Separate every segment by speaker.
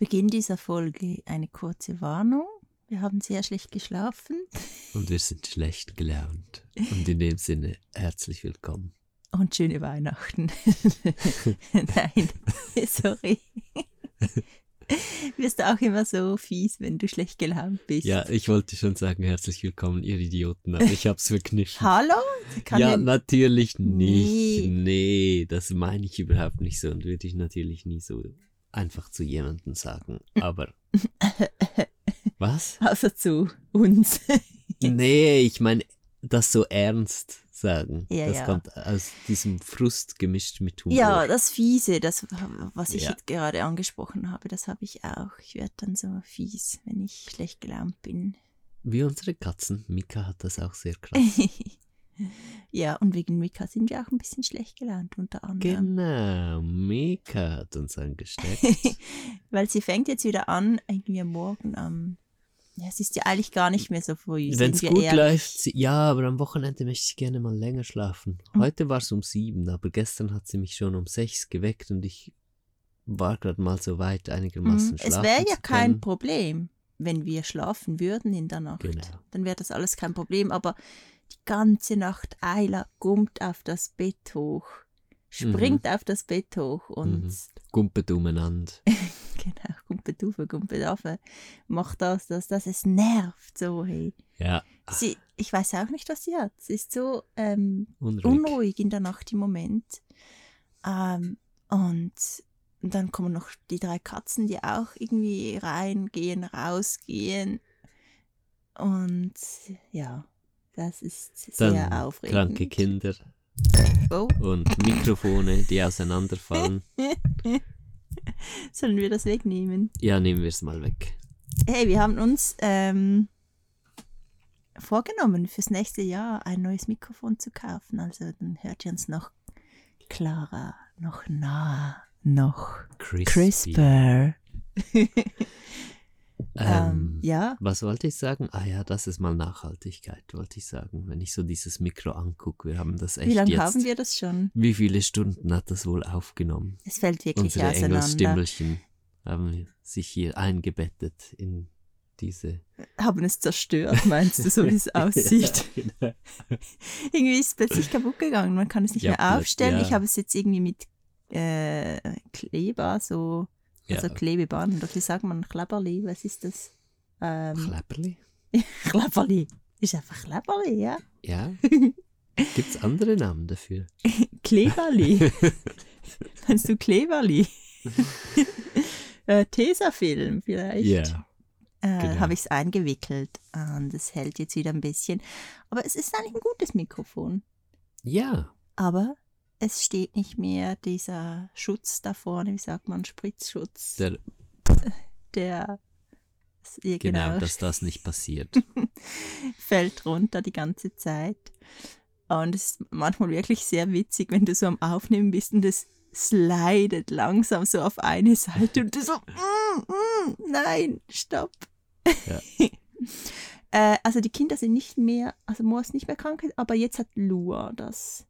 Speaker 1: Beginn dieser Folge eine kurze Warnung. Wir haben sehr schlecht geschlafen.
Speaker 2: Und wir sind schlecht gelaunt. Und in dem Sinne, herzlich willkommen.
Speaker 1: Und schöne Weihnachten. Nein, sorry. Wirst du auch immer so fies, wenn du schlecht gelaunt bist?
Speaker 2: Ja, ich wollte schon sagen, herzlich willkommen, ihr Idioten, aber ich hab's verkniffen.
Speaker 1: Hallo?
Speaker 2: Ja, natürlich
Speaker 1: Nee.
Speaker 2: nicht. Nee. das meine ich überhaupt nicht so und würde ich natürlich nie so einfach zu jemandem sagen. Aber. Was?
Speaker 1: Außer zu uns.
Speaker 2: Nee, ich meine, das so ernst sagen.
Speaker 1: Ja,
Speaker 2: das
Speaker 1: ja.
Speaker 2: kommt aus diesem Frust gemischt mit Humor.
Speaker 1: Ja, das Fiese, das, was ich
Speaker 2: Ja.
Speaker 1: gerade angesprochen habe, das habe ich auch. Ich werde dann so fies, wenn ich schlecht gelaunt bin.
Speaker 2: Wie unsere Katzen. Mika hat das auch sehr krass.
Speaker 1: Ja, und wegen Mika sind wir auch ein bisschen schlecht gelaunt, unter anderem.
Speaker 2: genau, Mika hat uns angesteckt.
Speaker 1: Weil sie fängt jetzt wieder an, irgendwie am Morgen am. Ja, es ist ja eigentlich gar nicht mehr so früh.
Speaker 2: Wenn es gut
Speaker 1: ehrlich.
Speaker 2: läuft, ja, aber am Wochenende möchte ich gerne mal länger schlafen.
Speaker 1: Mhm.
Speaker 2: Heute war es um sieben, aber gestern hat sie mich schon um sechs geweckt und ich war gerade mal so weit, einigermaßen
Speaker 1: Mhm.
Speaker 2: schlafen
Speaker 1: Es wäre ja kein. Problem, wenn wir schlafen würden in der Nacht.
Speaker 2: Genau.
Speaker 1: Dann wäre das alles kein Problem. Aber die ganze Nacht Eila gummt auf das Bett hoch, springt auf das Bett hoch und
Speaker 2: Mhm. Gumpet umeinander.
Speaker 1: genau, gumpet auf, gumpet auf, macht das, das, das. Es nervt so. Hey.
Speaker 2: Ja,
Speaker 1: Sie, ich weiß auch nicht, was sie hat. Sie ist so ähm,
Speaker 2: unruhig.
Speaker 1: unruhig in der Nacht im Moment. Ähm, und dann kommen noch die drei Katzen, die auch irgendwie reingehen, rausgehen. Und ja, das ist sehr
Speaker 2: Dann
Speaker 1: aufregend.
Speaker 2: kranke Kinder
Speaker 1: Oh,
Speaker 2: und Mikrofone, die auseinanderfallen.
Speaker 1: sollen wir das wegnehmen?
Speaker 2: Ja, nehmen wir es mal weg.
Speaker 1: Hey, wir haben uns ähm, vorgenommen, fürs nächste Jahr ein neues Mikrofon zu kaufen. Also dann hört ihr uns noch klarer, noch nah, noch
Speaker 2: Crispy.
Speaker 1: crisper.
Speaker 2: Ähm,
Speaker 1: Ähm, ja,
Speaker 2: Was wollte ich sagen? Ah ja, das ist mal Nachhaltigkeit, wollte ich sagen. Wenn ich so dieses Mikro angucke, wir haben das echt
Speaker 1: wie lange haben wir das schon?
Speaker 2: Wie viele Stunden hat das wohl aufgenommen?
Speaker 1: Es fällt wirklich
Speaker 2: Unsere
Speaker 1: auseinander.
Speaker 2: Engelstimmelchen haben sich hier eingebettet in diese.
Speaker 1: Haben es zerstört, meinst du, so wie es aussieht?
Speaker 2: Ja, genau.
Speaker 1: irgendwie ist es plötzlich kaputt gegangen. Man kann es nicht
Speaker 2: Ja,
Speaker 1: mehr aufstellen.
Speaker 2: ja.
Speaker 1: Ich habe es jetzt irgendwie mit äh, Kleber, so,
Speaker 2: Ja.
Speaker 1: also Klebeband, oder wie sagt man, Kleberli, was ist das? Ähm,
Speaker 2: Klepperli?
Speaker 1: Kleberli. Ist einfach Kleberli, ja.
Speaker 2: Ja. Gibt's andere Namen dafür?
Speaker 1: Kleberli. Meinst du Kleberli? äh, Tesafilm vielleicht.
Speaker 2: Ja.
Speaker 1: äh,
Speaker 2: genau.
Speaker 1: habe ich es eingewickelt und es hält jetzt wieder ein bisschen. Aber es ist eigentlich ein gutes Mikrofon.
Speaker 2: Ja.
Speaker 1: Aber es steht nicht mehr dieser Schutz da vorne, wie sagt man, Spritzschutz,
Speaker 2: Der,
Speaker 1: der ja,
Speaker 2: genau,
Speaker 1: genau,
Speaker 2: dass das nicht passiert.
Speaker 1: fällt runter die ganze Zeit. Und es ist manchmal wirklich sehr witzig, wenn du so am Aufnehmen bist und es slidet langsam so auf eine Seite und du so, mm, mm, nein, stopp.
Speaker 2: Ja.
Speaker 1: äh, also die Kinder sind nicht mehr, also Moa ist nicht mehr krank, aber jetzt hat Lua das.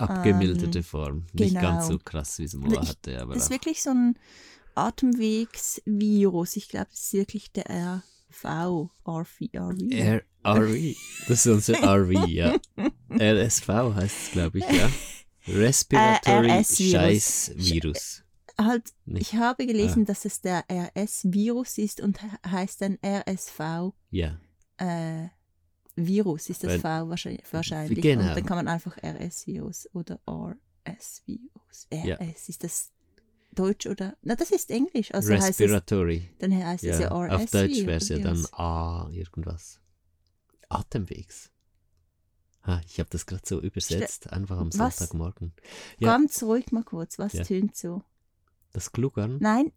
Speaker 2: Abgemilderte
Speaker 1: Ähm,
Speaker 2: Form. Nicht
Speaker 1: genau.
Speaker 2: ganz so krass, wie es Moa
Speaker 1: Ich-
Speaker 2: hatte, aber
Speaker 1: Das ist wirklich so ein Atemwegsvirus. Ich glaube, das ist wirklich der RV, RV, RV.
Speaker 2: R RV. Das ist unser RV, ja. RSV heißt es, glaube ich, ja. Respiratory
Speaker 1: Äh, RS-Virus.
Speaker 2: Scheiß Virus.
Speaker 1: halt,
Speaker 2: Nicht?
Speaker 1: ich habe gelesen, dass es der RS-Virus ist und he- heißt dann RSV.
Speaker 2: Ja.
Speaker 1: Äh, Virus ist das
Speaker 2: Weil-
Speaker 1: V wahrscheinlich. wahrscheinlich.
Speaker 2: Genau.
Speaker 1: Und dann kann man einfach RS-Virus oder RS-Virus. RS,
Speaker 2: Ja.
Speaker 1: ist das Deutsch oder? Na, das ist Englisch. Also heißt es,
Speaker 2: Respiratory.
Speaker 1: dann heißt es ja
Speaker 2: Ja,
Speaker 1: RS.
Speaker 2: auf Deutsch wäre es ja dann. A irgendwas. Atemwegs. Ha, ich habe das gerade so übersetzt, einfach am
Speaker 1: Was?
Speaker 2: Sonntagmorgen. Ja,
Speaker 1: Ganz ruhig mal kurz, was
Speaker 2: Ja.
Speaker 1: tönt so?
Speaker 2: das Gluggern,
Speaker 1: Nein.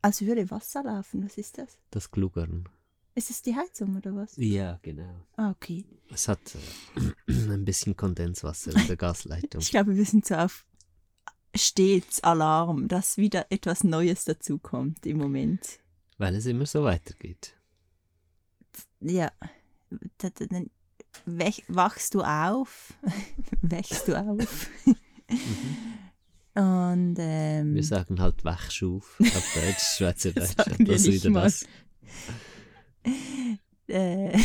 Speaker 1: Als würde Wasser laufen, was ist das?
Speaker 2: das Gluggern.
Speaker 1: Ist es die Heizung oder was?
Speaker 2: Ja, genau.
Speaker 1: Ah, okay.
Speaker 2: Es hat äh, ein bisschen Kondenswasser in der Gasleitung.
Speaker 1: Ich glaube, wir sind so auf stets Alarm, dass wieder etwas Neues dazukommt im Moment.
Speaker 2: Weil es immer so weitergeht.
Speaker 1: Ja, da- da- dann wachst du auf, wächst du auf. Und ähm,
Speaker 2: Wir sagen halt Wachschuf auf Deutsch, Schweizerdeutsch. Das
Speaker 1: nicht
Speaker 2: wieder
Speaker 1: mal.
Speaker 2: das.
Speaker 1: Äh,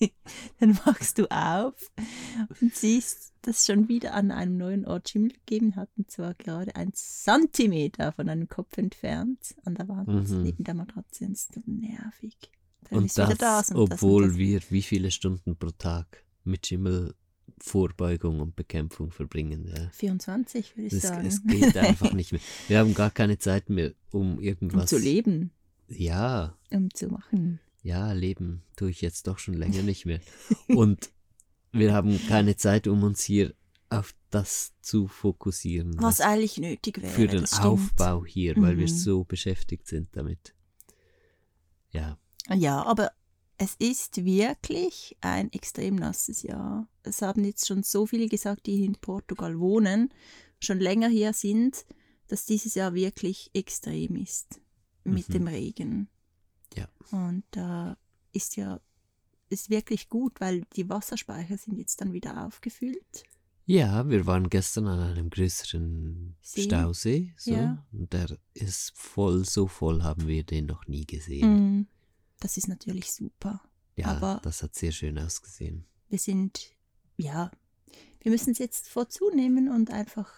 Speaker 1: dann machst du auf und siehst, dass schon wieder an einem neuen Ort Schimmel gegeben hat, und zwar gerade ein Zentimeter von einem Kopf entfernt an der Wand
Speaker 2: Mhm.
Speaker 1: neben der Matratze. Es ist so nervig. Dann
Speaker 2: Und
Speaker 1: wieder
Speaker 2: das,
Speaker 1: und das
Speaker 2: obwohl
Speaker 1: und das.
Speaker 2: wir wie viele Stunden pro Tag mit Schimmelvorbeugung und Bekämpfung verbringen. Ja.
Speaker 1: 24, würde ich
Speaker 2: Es,
Speaker 1: sagen.
Speaker 2: es geht einfach nicht mehr. Wir haben gar keine Zeit mehr, um
Speaker 1: um
Speaker 2: irgendwas.
Speaker 1: zu leben,
Speaker 2: Ja,
Speaker 1: um zu machen.
Speaker 2: ja, leben tue ich jetzt doch schon länger nicht mehr. Und wir haben keine Zeit, um uns hier auf das zu fokussieren.
Speaker 1: Was eigentlich nötig wäre.
Speaker 2: für den. Aufbau hier, weil wir
Speaker 1: Mhm.
Speaker 2: so beschäftigt sind damit. Ja,
Speaker 1: Ja, aber es ist wirklich ein extrem nasses Jahr. Es haben jetzt schon so viele gesagt, die in Portugal wohnen, schon länger hier sind, dass dieses Jahr wirklich extrem ist mit
Speaker 2: Mhm.
Speaker 1: dem Regen.
Speaker 2: Ja.
Speaker 1: Und da ist ja ist wirklich gut, weil die Wasserspeicher sind jetzt dann wieder aufgefüllt.
Speaker 2: Ja, wir waren gestern an einem größeren
Speaker 1: See?
Speaker 2: Stausee. So,
Speaker 1: Ja.
Speaker 2: Und der ist voll, so voll haben wir den noch nie gesehen.
Speaker 1: Mm, Das ist natürlich super.
Speaker 2: Ja,
Speaker 1: aber-
Speaker 2: das hat sehr schön ausgesehen.
Speaker 1: wir sind, ja, wir müssen es jetzt vorzunehmen und einfach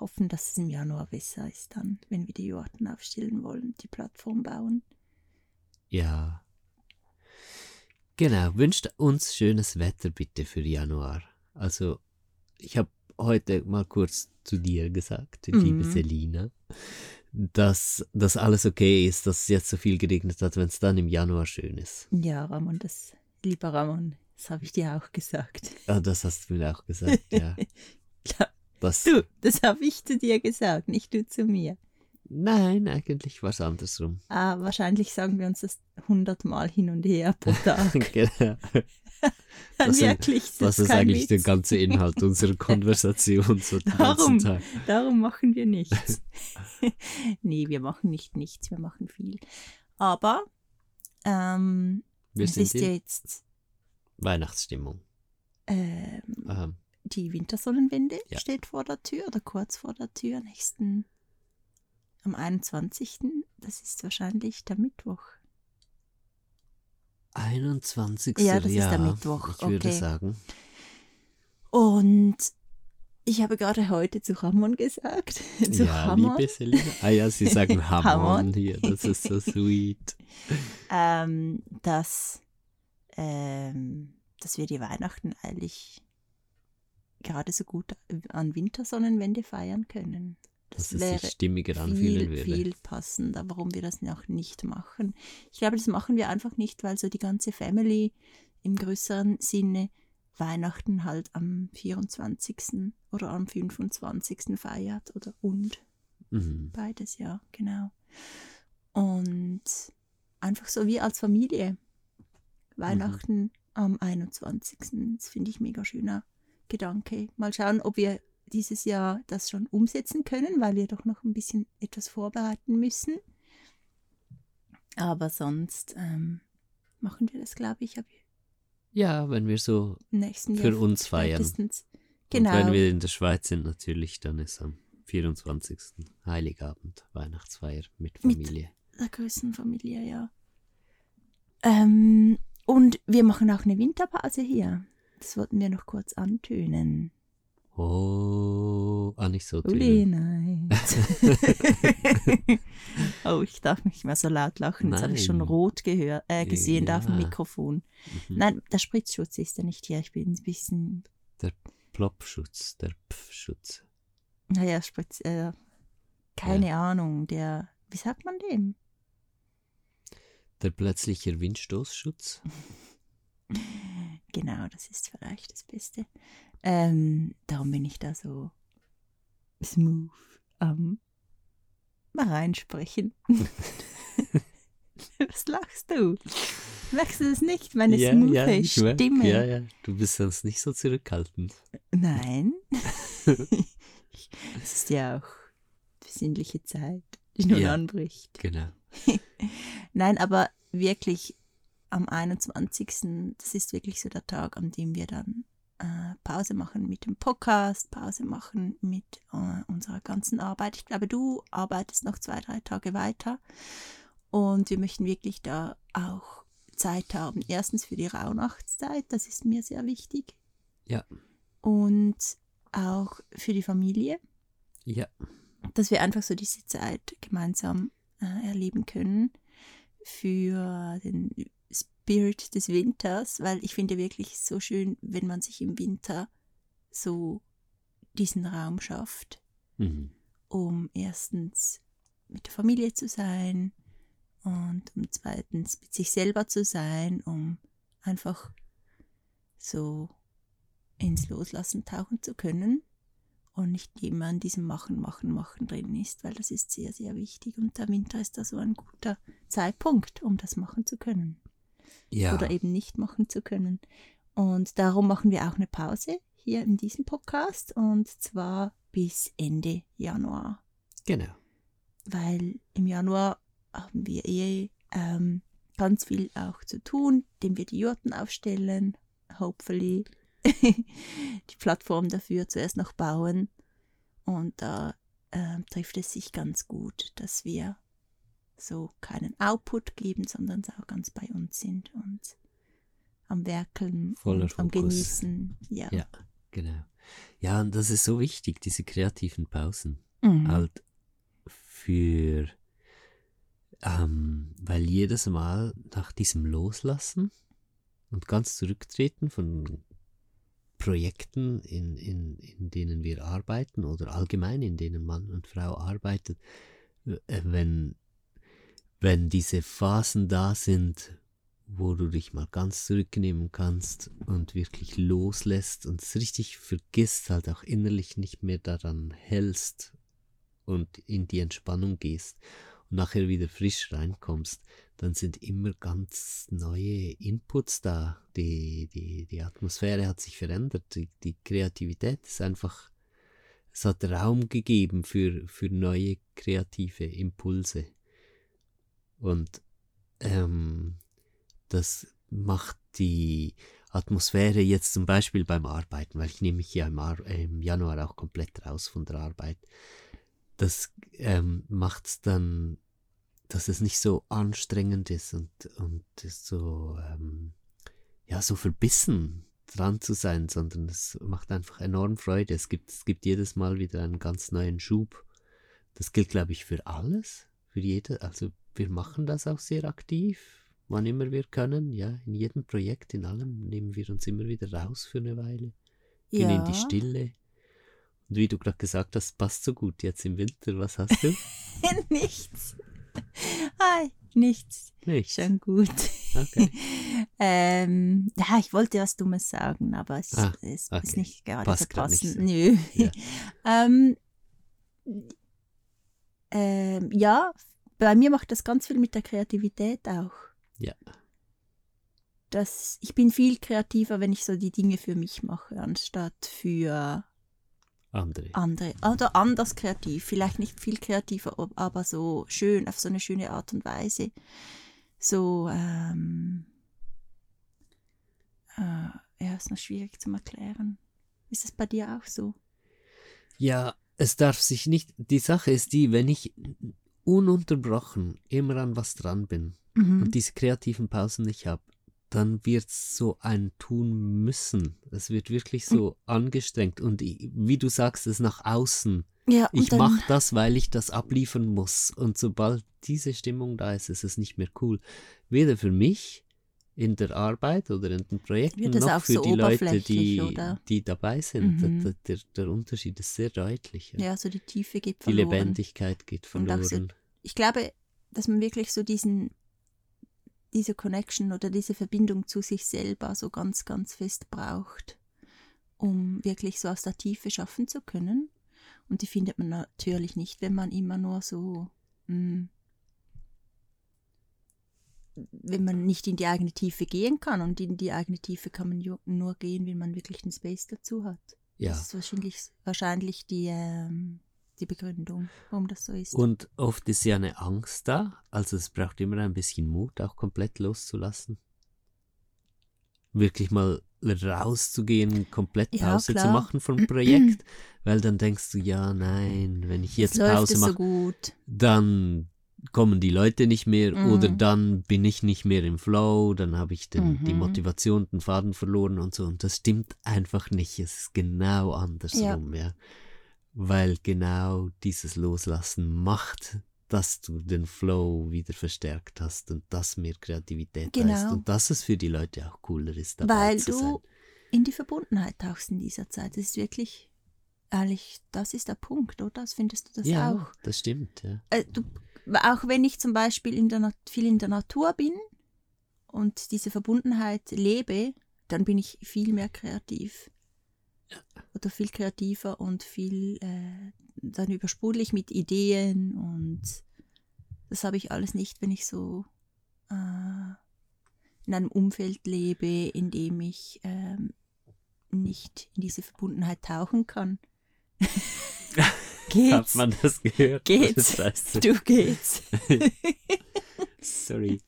Speaker 1: hoffen, dass es im Januar besser ist dann, wenn wir die Jurten aufstellen wollen, die Plattform bauen.
Speaker 2: Ja. Genau, wünscht uns schönes Wetter bitte für Januar. Also, ich habe heute mal kurz zu dir gesagt, liebe
Speaker 1: Mhm.
Speaker 2: Selina, dass das alles okay ist, dass es jetzt so viel geregnet hat, wenn es dann im Januar schön ist.
Speaker 1: Ja, Ramon, das, lieber Ramon, das habe ich dir auch gesagt.
Speaker 2: Ah, das hast du mir auch gesagt, ja.
Speaker 1: Klar,
Speaker 2: Das,
Speaker 1: du, das habe ich zu dir gesagt, nicht du zu mir.
Speaker 2: nein, eigentlich war es andersrum.
Speaker 1: Ah, wahrscheinlich sagen wir uns das hundertmal hin und her pro Tag.
Speaker 2: genau.
Speaker 1: Wirklich, das,
Speaker 2: Das ist eigentlich der
Speaker 1: Witz.
Speaker 2: ganze Inhalt unserer Konversation so den
Speaker 1: Darum.
Speaker 2: ganzen Tag.
Speaker 1: Darum machen wir nichts. nee, wir machen nicht nichts, wir machen viel. Aber ähm,
Speaker 2: Wir
Speaker 1: es ist
Speaker 2: in
Speaker 1: jetzt
Speaker 2: Weihnachtsstimmung.
Speaker 1: ähm. Die Wintersonnenwende
Speaker 2: Ja.
Speaker 1: steht vor der Tür oder kurz vor der Tür, nächsten am 21. Das ist wahrscheinlich der Mittwoch.
Speaker 2: 21.
Speaker 1: Ja, das ist der Mittwoch,
Speaker 2: Ich würde
Speaker 1: okay.
Speaker 2: sagen.
Speaker 1: Und ich habe gerade heute zu Ramon gesagt, zu
Speaker 2: ja,
Speaker 1: Ramon,
Speaker 2: liebe Selina. Ah ja, Sie sagen Hamon
Speaker 1: Hamon.
Speaker 2: hier. Das ist so sweet.
Speaker 1: ähm, dass, ähm, dass wir die Weihnachten eigentlich gerade so gut an Wintersonnenwende feiern können.
Speaker 2: Dass
Speaker 1: Das
Speaker 2: es
Speaker 1: wäre
Speaker 2: sich stimmiger anfühlen
Speaker 1: viel,
Speaker 2: würde.
Speaker 1: viel passender, warum wir das noch nicht machen. Ich glaube, das machen wir einfach nicht, weil so die ganze Family im größeren Sinne Weihnachten halt am 24. oder am 25. feiert oder und
Speaker 2: Mhm.
Speaker 1: beides, ja, genau. Und einfach so wie als Familie. Weihnachten am 21. Das finde ich mega schöner Gedanke. Mal schauen, ob wir dieses Jahr das schon umsetzen können, weil wir doch noch ein bisschen etwas vorbereiten müssen. Aber sonst ähm, machen wir das, glaube ich,
Speaker 2: Ja, wenn wir so
Speaker 1: nächsten Jahr.
Speaker 2: für uns feiern.
Speaker 1: spätestens.
Speaker 2: Und wenn
Speaker 1: Genau.
Speaker 2: wir in der Schweiz sind, natürlich, dann ist am 24. Heiligabend, Weihnachtsfeier mit
Speaker 1: Mit-
Speaker 2: Familie.
Speaker 1: der größten Familie, ja. Ähm, und wir machen auch eine Winterpause hier. Das wollten wir noch kurz antönen.
Speaker 2: Oh, ah, nicht so
Speaker 1: Uli, nein. oh, ich darf nicht mehr so laut lachen. Jetzt habe ich schon rot gehör, äh, gesehen da auf dem
Speaker 2: Ja.
Speaker 1: Mikrofon.
Speaker 2: Mhm.
Speaker 1: Nein, der Spritzschutz ist ja nicht hier. Ich bin ein bisschen,
Speaker 2: Plopschutz, der Pfschutz.
Speaker 1: naja, Spritz, äh, keine Ahnung, der, wie sagt man dem?
Speaker 2: Der plötzliche Windstoßschutz.
Speaker 1: Genau, das ist vielleicht das Beste. Ähm, darum bin ich da so smooth am mal reinsprechen. Was lachst du? Merkst du das nicht? Meine smooth
Speaker 2: ich merk,
Speaker 1: Stimme.
Speaker 2: Ja, ja, du bist sonst nicht so zurückhaltend.
Speaker 1: Nein. Es ist ja auch besinnliche Zeit, die nun
Speaker 2: Ja.
Speaker 1: anbricht.
Speaker 2: Genau.
Speaker 1: Nein, aber wirklich am 21. Das ist wirklich so der Tag, an dem wir dann äh, Pause machen mit dem Podcast, Pause machen mit äh, unserer ganzen Arbeit. Ich glaube, du arbeitest noch zwei, drei Tage weiter. Und wir möchten wirklich da auch Zeit haben. Erstens für die Rauhnachtszeit, das ist mir sehr wichtig.
Speaker 2: Ja.
Speaker 1: Und auch für die Familie.
Speaker 2: Ja.
Speaker 1: Dass wir einfach so diese Zeit gemeinsam äh, erleben können. Für den Spirit des Winters, weil ich finde wirklich so schön, wenn man sich im Winter so diesen Raum schafft,
Speaker 2: Mhm.
Speaker 1: um erstens mit der Familie zu sein und um zweitens mit sich selber zu sein, um einfach so ins Loslassen tauchen zu können und nicht immer an diesem Machen, Machen, Machen drin ist, weil das ist sehr, sehr wichtig und der Winter ist da so ein guter Zeitpunkt, um das machen zu können
Speaker 2: Ja.
Speaker 1: oder eben nicht machen zu können. Und darum machen wir auch eine Pause hier in diesem Podcast und zwar bis Ende Januar,
Speaker 2: Genau.
Speaker 1: weil im Januar haben wir eh ähm, ganz viel auch zu tun, indem wir die Jurten aufstellen, hopefully die Plattform dafür zuerst noch bauen und da ähm, trifft es sich ganz gut, dass wir so keinen Output geben, sondern auch ganz bei uns sind und am Werkeln
Speaker 2: Voller
Speaker 1: und am. Genießen. Ja.
Speaker 2: Ja, genau. Ja, und das ist so wichtig, diese kreativen Pausen.
Speaker 1: Mhm.
Speaker 2: Halt für, ähm, weil jedes Mal nach diesem Loslassen und ganz zurücktreten von Projekten, in, in, in denen wir arbeiten oder allgemein in denen Mann und Frau arbeitet, äh, wenn, wenn diese Phasen da sind, wo du dich mal ganz zurücknehmen kannst und wirklich loslässt und es richtig vergisst, halt auch innerlich nicht mehr daran hältst und in die Entspannung gehst und nachher wieder frisch reinkommst, dann sind immer ganz neue Inputs da. Die, die, die Atmosphäre hat sich verändert, die, die Kreativität ist einfach, es hat Raum gegeben für, für neue kreative Impulse. Und ähm, das macht die Atmosphäre jetzt zum Beispiel beim Arbeiten, weil ich nehme mich ja im, äh, im Januar auch komplett raus von der Arbeit. Das ähm, macht es dann, dass es nicht so anstrengend ist und, und so, ähm, ja, so verbissen dran zu sein, sondern es macht einfach enorm Freude. Es gibt, es gibt jedes Mal wieder einen ganz neuen Schub. Das gilt, glaube ich, für alles, für jede. Also wir machen das auch sehr aktiv, wann immer wir können. Ja, in jedem Projekt, in allem nehmen wir uns immer wieder raus für eine Weile, gehen in die Stille. Und wie du gerade gesagt hast, passt so gut jetzt im Winter. Was hast du?
Speaker 1: nichts. Hi, nichts.
Speaker 2: Nichts.
Speaker 1: Schon gut.
Speaker 2: Okay.
Speaker 1: ähm, ja, ich wollte was Dummes sagen, aber es,
Speaker 2: Ah,
Speaker 1: es ist
Speaker 2: okay.
Speaker 1: nicht gerade
Speaker 2: Passt
Speaker 1: passend.
Speaker 2: so.
Speaker 1: Nö.
Speaker 2: Ja.
Speaker 1: ähm, ähm, ja, bei mir macht das ganz viel mit der Kreativität auch.
Speaker 2: Ja.
Speaker 1: Das, ich bin viel kreativer, wenn ich so die Dinge für mich mache, anstatt für
Speaker 2: Andere.
Speaker 1: andere. Oder anders kreativ. Vielleicht nicht viel kreativer, aber so schön, auf so eine schöne Art und Weise. So, ähm, äh, ja, ist noch schwierig zu erklären. Ist es bei dir auch so?
Speaker 2: Ja, es darf sich nicht. Die Sache ist die, wenn ich ununterbrochen immer an was dran bin
Speaker 1: Mhm.
Speaker 2: und diese kreativen Pausen nicht habe, dann wird es so ein Tun müssen. Es wird wirklich so angestrengt und ich, wie du sagst, es nach außen.
Speaker 1: Ja,
Speaker 2: Ich mache das, weil ich das abliefern muss. Und sobald diese Stimmung da ist, ist es nicht mehr cool. Weder für mich in der Arbeit oder in den Projekten, noch
Speaker 1: auch
Speaker 2: für
Speaker 1: so
Speaker 2: die Leute, die,
Speaker 1: oder?
Speaker 2: die dabei sind.
Speaker 1: Mhm.
Speaker 2: Der, der, der Unterschied ist sehr deutlich. ja.
Speaker 1: Ja, so die Tiefe geht
Speaker 2: Die
Speaker 1: verloren.
Speaker 2: Lebendigkeit geht verloren.
Speaker 1: Ich glaube, dass man wirklich so diesen, diese Connection oder diese Verbindung zu sich selber so ganz, ganz fest braucht, um wirklich so aus der Tiefe schaffen zu können. Und die findet man natürlich nicht, wenn man immer nur so, mh, wenn man nicht in die eigene Tiefe gehen kann. Und in die eigene Tiefe kann man nur gehen, wenn man wirklich den Space dazu hat.
Speaker 2: ja.
Speaker 1: Das ist wahrscheinlich, wahrscheinlich die, ähm, die Begründung, warum das so ist.
Speaker 2: Und oft ist ja eine Angst da. Also es braucht immer ein bisschen Mut, auch komplett loszulassen. Wirklich mal rauszugehen, komplett
Speaker 1: Ja,
Speaker 2: Pause zu
Speaker 1: klar.
Speaker 2: machen vom Projekt, weil dann denkst du, ja, nein, wenn ich jetzt
Speaker 1: läuft
Speaker 2: Pause
Speaker 1: so
Speaker 2: mache,
Speaker 1: gut.
Speaker 2: dann kommen die Leute nicht mehr
Speaker 1: Mhm.
Speaker 2: oder dann bin ich nicht mehr im Flow, dann habe ich den, die
Speaker 1: Mhm.
Speaker 2: Motivation, den Faden verloren und so. Und das stimmt einfach nicht. Es ist genau andersrum, ja. Weil genau dieses Loslassen macht, dass du den Flow wieder verstärkt hast und das mehr Kreativität
Speaker 1: Genau.
Speaker 2: heißt und dass es für die Leute auch cooler ist, dabei
Speaker 1: Weil
Speaker 2: zu
Speaker 1: du
Speaker 2: sein.
Speaker 1: in die Verbundenheit tauchst in dieser Zeit. Das ist wirklich, ehrlich, das ist der Punkt, oder? Das findest du das
Speaker 2: Ja,
Speaker 1: auch?
Speaker 2: das stimmt, ja.
Speaker 1: Äh, du, auch wenn ich zum Beispiel in der, viel in der Natur bin und diese Verbundenheit lebe, dann bin ich viel mehr kreativ. Oder viel kreativer und viel, äh, dann übersprudel ich mit Ideen und das habe ich alles nicht, wenn ich so äh, in einem Umfeld lebe, in dem ich ähm, nicht in diese Verbundenheit tauchen kann.
Speaker 2: Hat
Speaker 1: Geht's?
Speaker 2: man das gehört?
Speaker 1: Geht's?
Speaker 2: Scheiße.
Speaker 1: Du geht's.
Speaker 2: Sorry.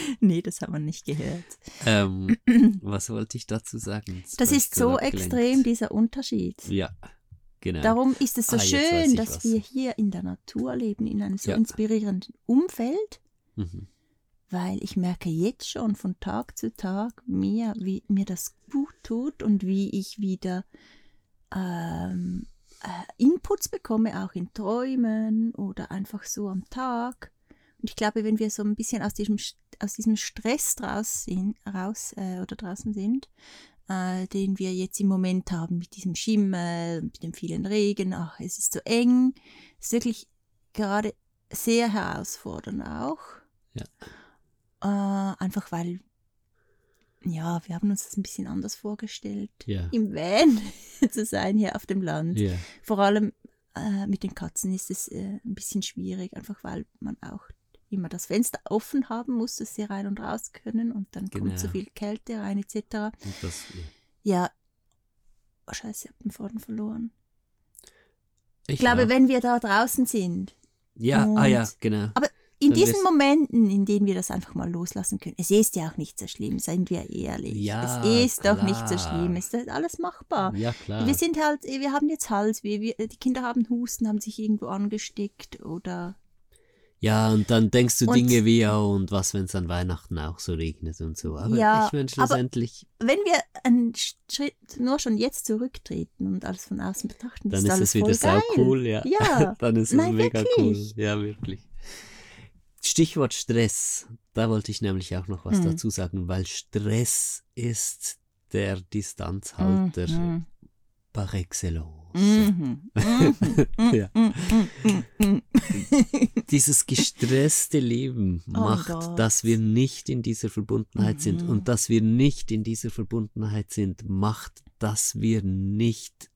Speaker 1: nee, das hat man nicht gehört.
Speaker 2: Ähm, was wollte ich dazu sagen? Jetzt
Speaker 1: Das ist so
Speaker 2: abgelenkt.
Speaker 1: extrem, dieser Unterschied.
Speaker 2: Ja, genau.
Speaker 1: Darum ist es so
Speaker 2: Ah,
Speaker 1: schön, dass
Speaker 2: was.
Speaker 1: wir hier in der Natur leben, in einem so
Speaker 2: Ja.
Speaker 1: inspirierenden Umfeld,
Speaker 2: Mhm.
Speaker 1: weil ich merke jetzt schon von Tag zu Tag mehr, wie mir das gut tut und wie ich wieder ähm, äh, Inputs bekomme, auch in Träumen oder einfach so am Tag. Und ich glaube, wenn wir so ein bisschen aus diesem, aus diesem Stress draus sind, raus äh, oder draußen sind, äh, den wir jetzt im Moment haben mit diesem Schimmel, mit dem vielen Regen, ach, es ist so eng, es ist wirklich gerade sehr herausfordernd auch.
Speaker 2: Ja.
Speaker 1: Äh, einfach weil, ja, wir haben uns das ein bisschen anders vorgestellt,
Speaker 2: Ja.
Speaker 1: im Van zu sein hier auf dem Land.
Speaker 2: ja.
Speaker 1: Vor allem äh, mit den Katzen ist es äh, ein bisschen schwierig, einfach weil man auch immer das Fenster offen haben muss, dass sie rein und raus können und dann
Speaker 2: Genau.
Speaker 1: kommt so viel Kälte rein etc.
Speaker 2: Das,
Speaker 1: Ja, oh, scheiße, ich habe den Faden verloren.
Speaker 2: ich
Speaker 1: Ich glaube,
Speaker 2: auch.
Speaker 1: wenn wir da draußen sind,
Speaker 2: Ja, ah ja, genau.
Speaker 1: Aber in
Speaker 2: Dann
Speaker 1: diesen Momenten, in denen wir das einfach mal loslassen können, es ist ja auch nicht so schlimm, seien wir ehrlich.
Speaker 2: Ja,
Speaker 1: es ist doch nicht so
Speaker 2: klar.
Speaker 1: schlimm, es ist alles machbar.
Speaker 2: Ja, klar.
Speaker 1: Wir sind halt, wir haben jetzt Halsweh, wir, die Kinder haben Husten, haben sich irgendwo angesteckt oder
Speaker 2: Ja, und dann denkst du
Speaker 1: Und-
Speaker 2: Dinge wie, oh, und was, wenn es an Weihnachten auch so regnet und so. Aber
Speaker 1: Ja,
Speaker 2: ich meine, schlussendlich,
Speaker 1: wenn wir einen Schritt nur schon jetzt zurücktreten und alles von außen betrachten,
Speaker 2: dann
Speaker 1: ist,
Speaker 2: ist es wieder sau cool, ja.
Speaker 1: Ja.
Speaker 2: dann ist es
Speaker 1: Nein,
Speaker 2: mega
Speaker 1: wirklich.
Speaker 2: cool. Ja, wirklich. Stichwort Stress. Da wollte ich nämlich auch noch was
Speaker 1: Mhm.
Speaker 2: dazu sagen, weil Stress ist der Distanzhalter
Speaker 1: Mhm.
Speaker 2: Par excellence.
Speaker 1: Mhm.
Speaker 2: Ja.
Speaker 1: Mhm. Mhm. Mhm.
Speaker 2: Dieses gestresste Leben
Speaker 1: Oh
Speaker 2: macht,
Speaker 1: Gott.
Speaker 2: dass wir nicht in dieser Verbundenheit sind.
Speaker 1: Mhm.
Speaker 2: Und dass wir nicht in dieser Verbundenheit sind, macht, dass wir nicht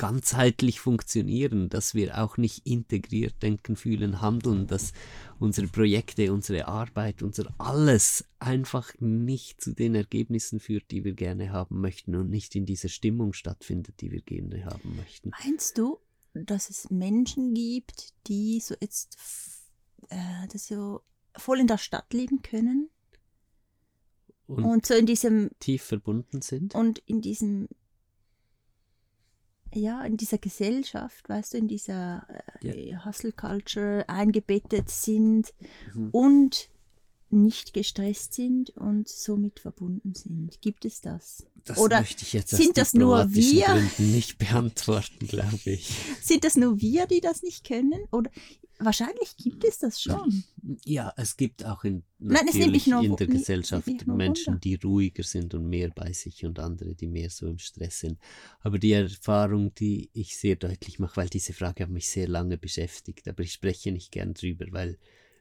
Speaker 2: ganzheitlich funktionieren, dass wir auch nicht integriert denken, fühlen, handeln, dass unsere Projekte, unsere Arbeit, unser alles einfach nicht zu den Ergebnissen führt, die wir gerne haben möchten und nicht in dieser Stimmung stattfindet, die wir gerne haben möchten.
Speaker 1: Meinst du, dass es Menschen gibt, die so jetzt äh, das so voll in der Stadt leben können
Speaker 2: Und,
Speaker 1: und so in diesem
Speaker 2: tief verbunden sind?
Speaker 1: und in diesem ja, in dieser Gesellschaft, weißt du, in dieser äh, Hustle Culture eingebettet sind
Speaker 2: Mhm.
Speaker 1: und nicht gestresst sind und somit verbunden sind. Gibt es das?
Speaker 2: Das
Speaker 1: Oder
Speaker 2: möchte ich jetzt
Speaker 1: sind das nur wir?
Speaker 2: Gründen nicht beantworten, glaube ich.
Speaker 1: Sind das nur wir, die das nicht können? Oder wahrscheinlich gibt es das schon.
Speaker 2: Ja, es gibt auch in,
Speaker 1: Nein, nur
Speaker 2: in der Gesellschaft Menschen, die ruhiger sind und mehr bei sich und andere, die mehr so im Stress sind. Aber die Erfahrung, die ich sehr deutlich mache, weil diese Frage hat mich sehr lange beschäftigt, aber ich spreche nicht gern drüber, weil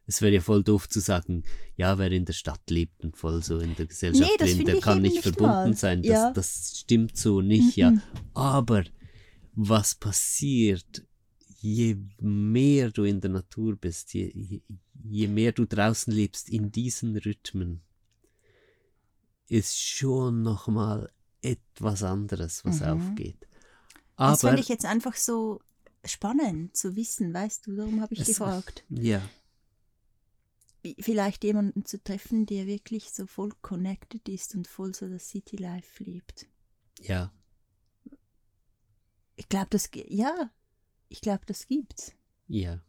Speaker 2: es wäre ja voll doof zu sagen, ja, wer in der Stadt lebt und voll so in der Gesellschaft
Speaker 1: Nee, das
Speaker 2: lebt, der kann nicht
Speaker 1: nicht
Speaker 2: verbunden
Speaker 1: wahr.
Speaker 2: sein. Das,
Speaker 1: Ja.
Speaker 2: das stimmt so nicht, ja.
Speaker 1: Mhm.
Speaker 2: Aber was passiert, je mehr du in der Natur bist, je, je, je mehr du draußen lebst in diesen Rhythmen, ist schon nochmal etwas anderes, was
Speaker 1: Mhm.
Speaker 2: aufgeht.
Speaker 1: Das
Speaker 2: Aber
Speaker 1: fand ich jetzt einfach so spannend zu wissen, weißt du, darum habe ich gefragt.
Speaker 2: ja,
Speaker 1: vielleicht jemanden zu treffen, der wirklich so voll connected ist und voll so das City Life lebt.
Speaker 2: Ja,
Speaker 1: Ich glaube, das, ja, ich glaube, das gibt's.
Speaker 2: ja,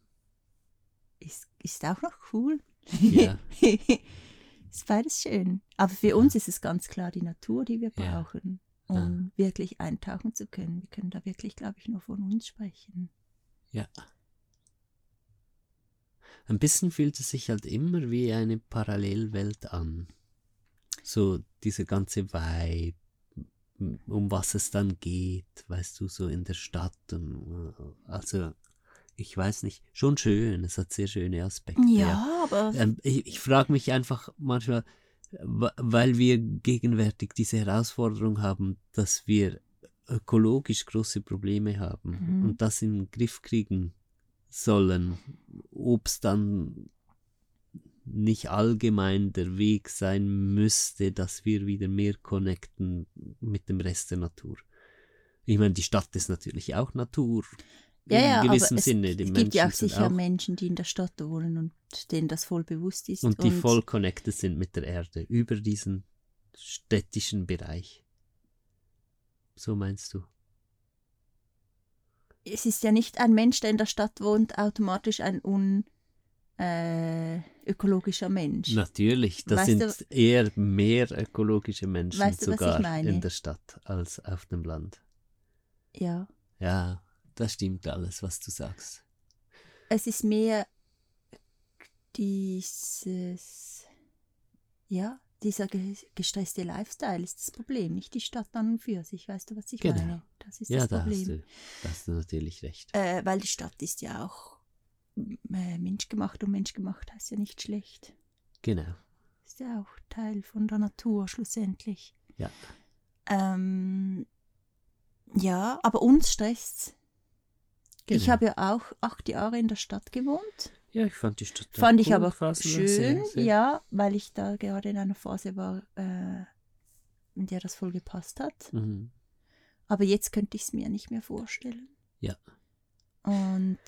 Speaker 1: Ist, ist auch noch cool.
Speaker 2: ja,
Speaker 1: ist beides schön. Aber für uns ist es ganz klar die Natur, die wir
Speaker 2: Ja.
Speaker 1: brauchen, um wirklich eintauchen zu können. Wir können da wirklich, glaube ich, nur von uns sprechen.
Speaker 2: ja. Ein bisschen fühlt es sich halt immer wie eine Parallelwelt an. So diese ganze Vibe, um was es dann geht, weißt du, so in der Stadt. Und, äh, also, ich weiß nicht, schon schön, es hat sehr schöne Aspekte.
Speaker 1: Ja, aber
Speaker 2: Ähm, ich ich frage mich einfach manchmal, weil wir gegenwärtig diese Herausforderung haben, dass wir ökologisch große Probleme haben
Speaker 1: Mhm.
Speaker 2: und das in den Griff kriegen sollen, ob es dann nicht allgemein der Weg sein müsste, dass wir wieder mehr connecten mit dem Rest der Natur. Ich meine, die Stadt ist natürlich auch Natur.
Speaker 1: Ja, ja,
Speaker 2: in gewissem
Speaker 1: aber es,
Speaker 2: Sinne. Die
Speaker 1: es gibt ja auch sicher
Speaker 2: auch
Speaker 1: Menschen, die in der Stadt wohnen und denen das voll bewusst ist.
Speaker 2: und die voll connected sind mit der Erde über diesen städtischen Bereich. So meinst du?
Speaker 1: Es ist ja nicht ein Mensch, der in der Stadt wohnt, automatisch ein un äh, ökologischer Mensch.
Speaker 2: Natürlich, das
Speaker 1: Weißt
Speaker 2: sind
Speaker 1: du-
Speaker 2: eher mehr ökologische Menschen
Speaker 1: Weißt du,
Speaker 2: sogar in der Stadt als auf dem Land.
Speaker 1: Ja.
Speaker 2: Ja, das stimmt alles, was du sagst.
Speaker 1: Es ist mehr dieses, ja, dieser ge gestresste Lifestyle ist das Problem, nicht die Stadt an und für sich. Weißt du, was ich
Speaker 2: Genau.
Speaker 1: meine? Das ist
Speaker 2: ja,
Speaker 1: das
Speaker 2: da hast,
Speaker 1: Problem.
Speaker 2: du, da hast du natürlich recht.
Speaker 1: Äh, weil die Stadt ist ja auch äh, menschgemacht und menschgemacht heißt ja nicht schlecht.
Speaker 2: Genau.
Speaker 1: Ist ja auch Teil von der Natur schlussendlich.
Speaker 2: Ja.
Speaker 1: Ähm, ja, aber uns stresst Ich
Speaker 2: Genau.
Speaker 1: habe ja auch acht Jahre in der Stadt gewohnt.
Speaker 2: Ja, ich fand die Stadt
Speaker 1: Fand ich aber schön,
Speaker 2: sehr, sehr-
Speaker 1: ja, weil ich da gerade in einer Phase war, äh, in der das voll gepasst hat.
Speaker 2: Mhm.
Speaker 1: Aber jetzt könnte ich es mir nicht mehr vorstellen.
Speaker 2: Ja.
Speaker 1: Und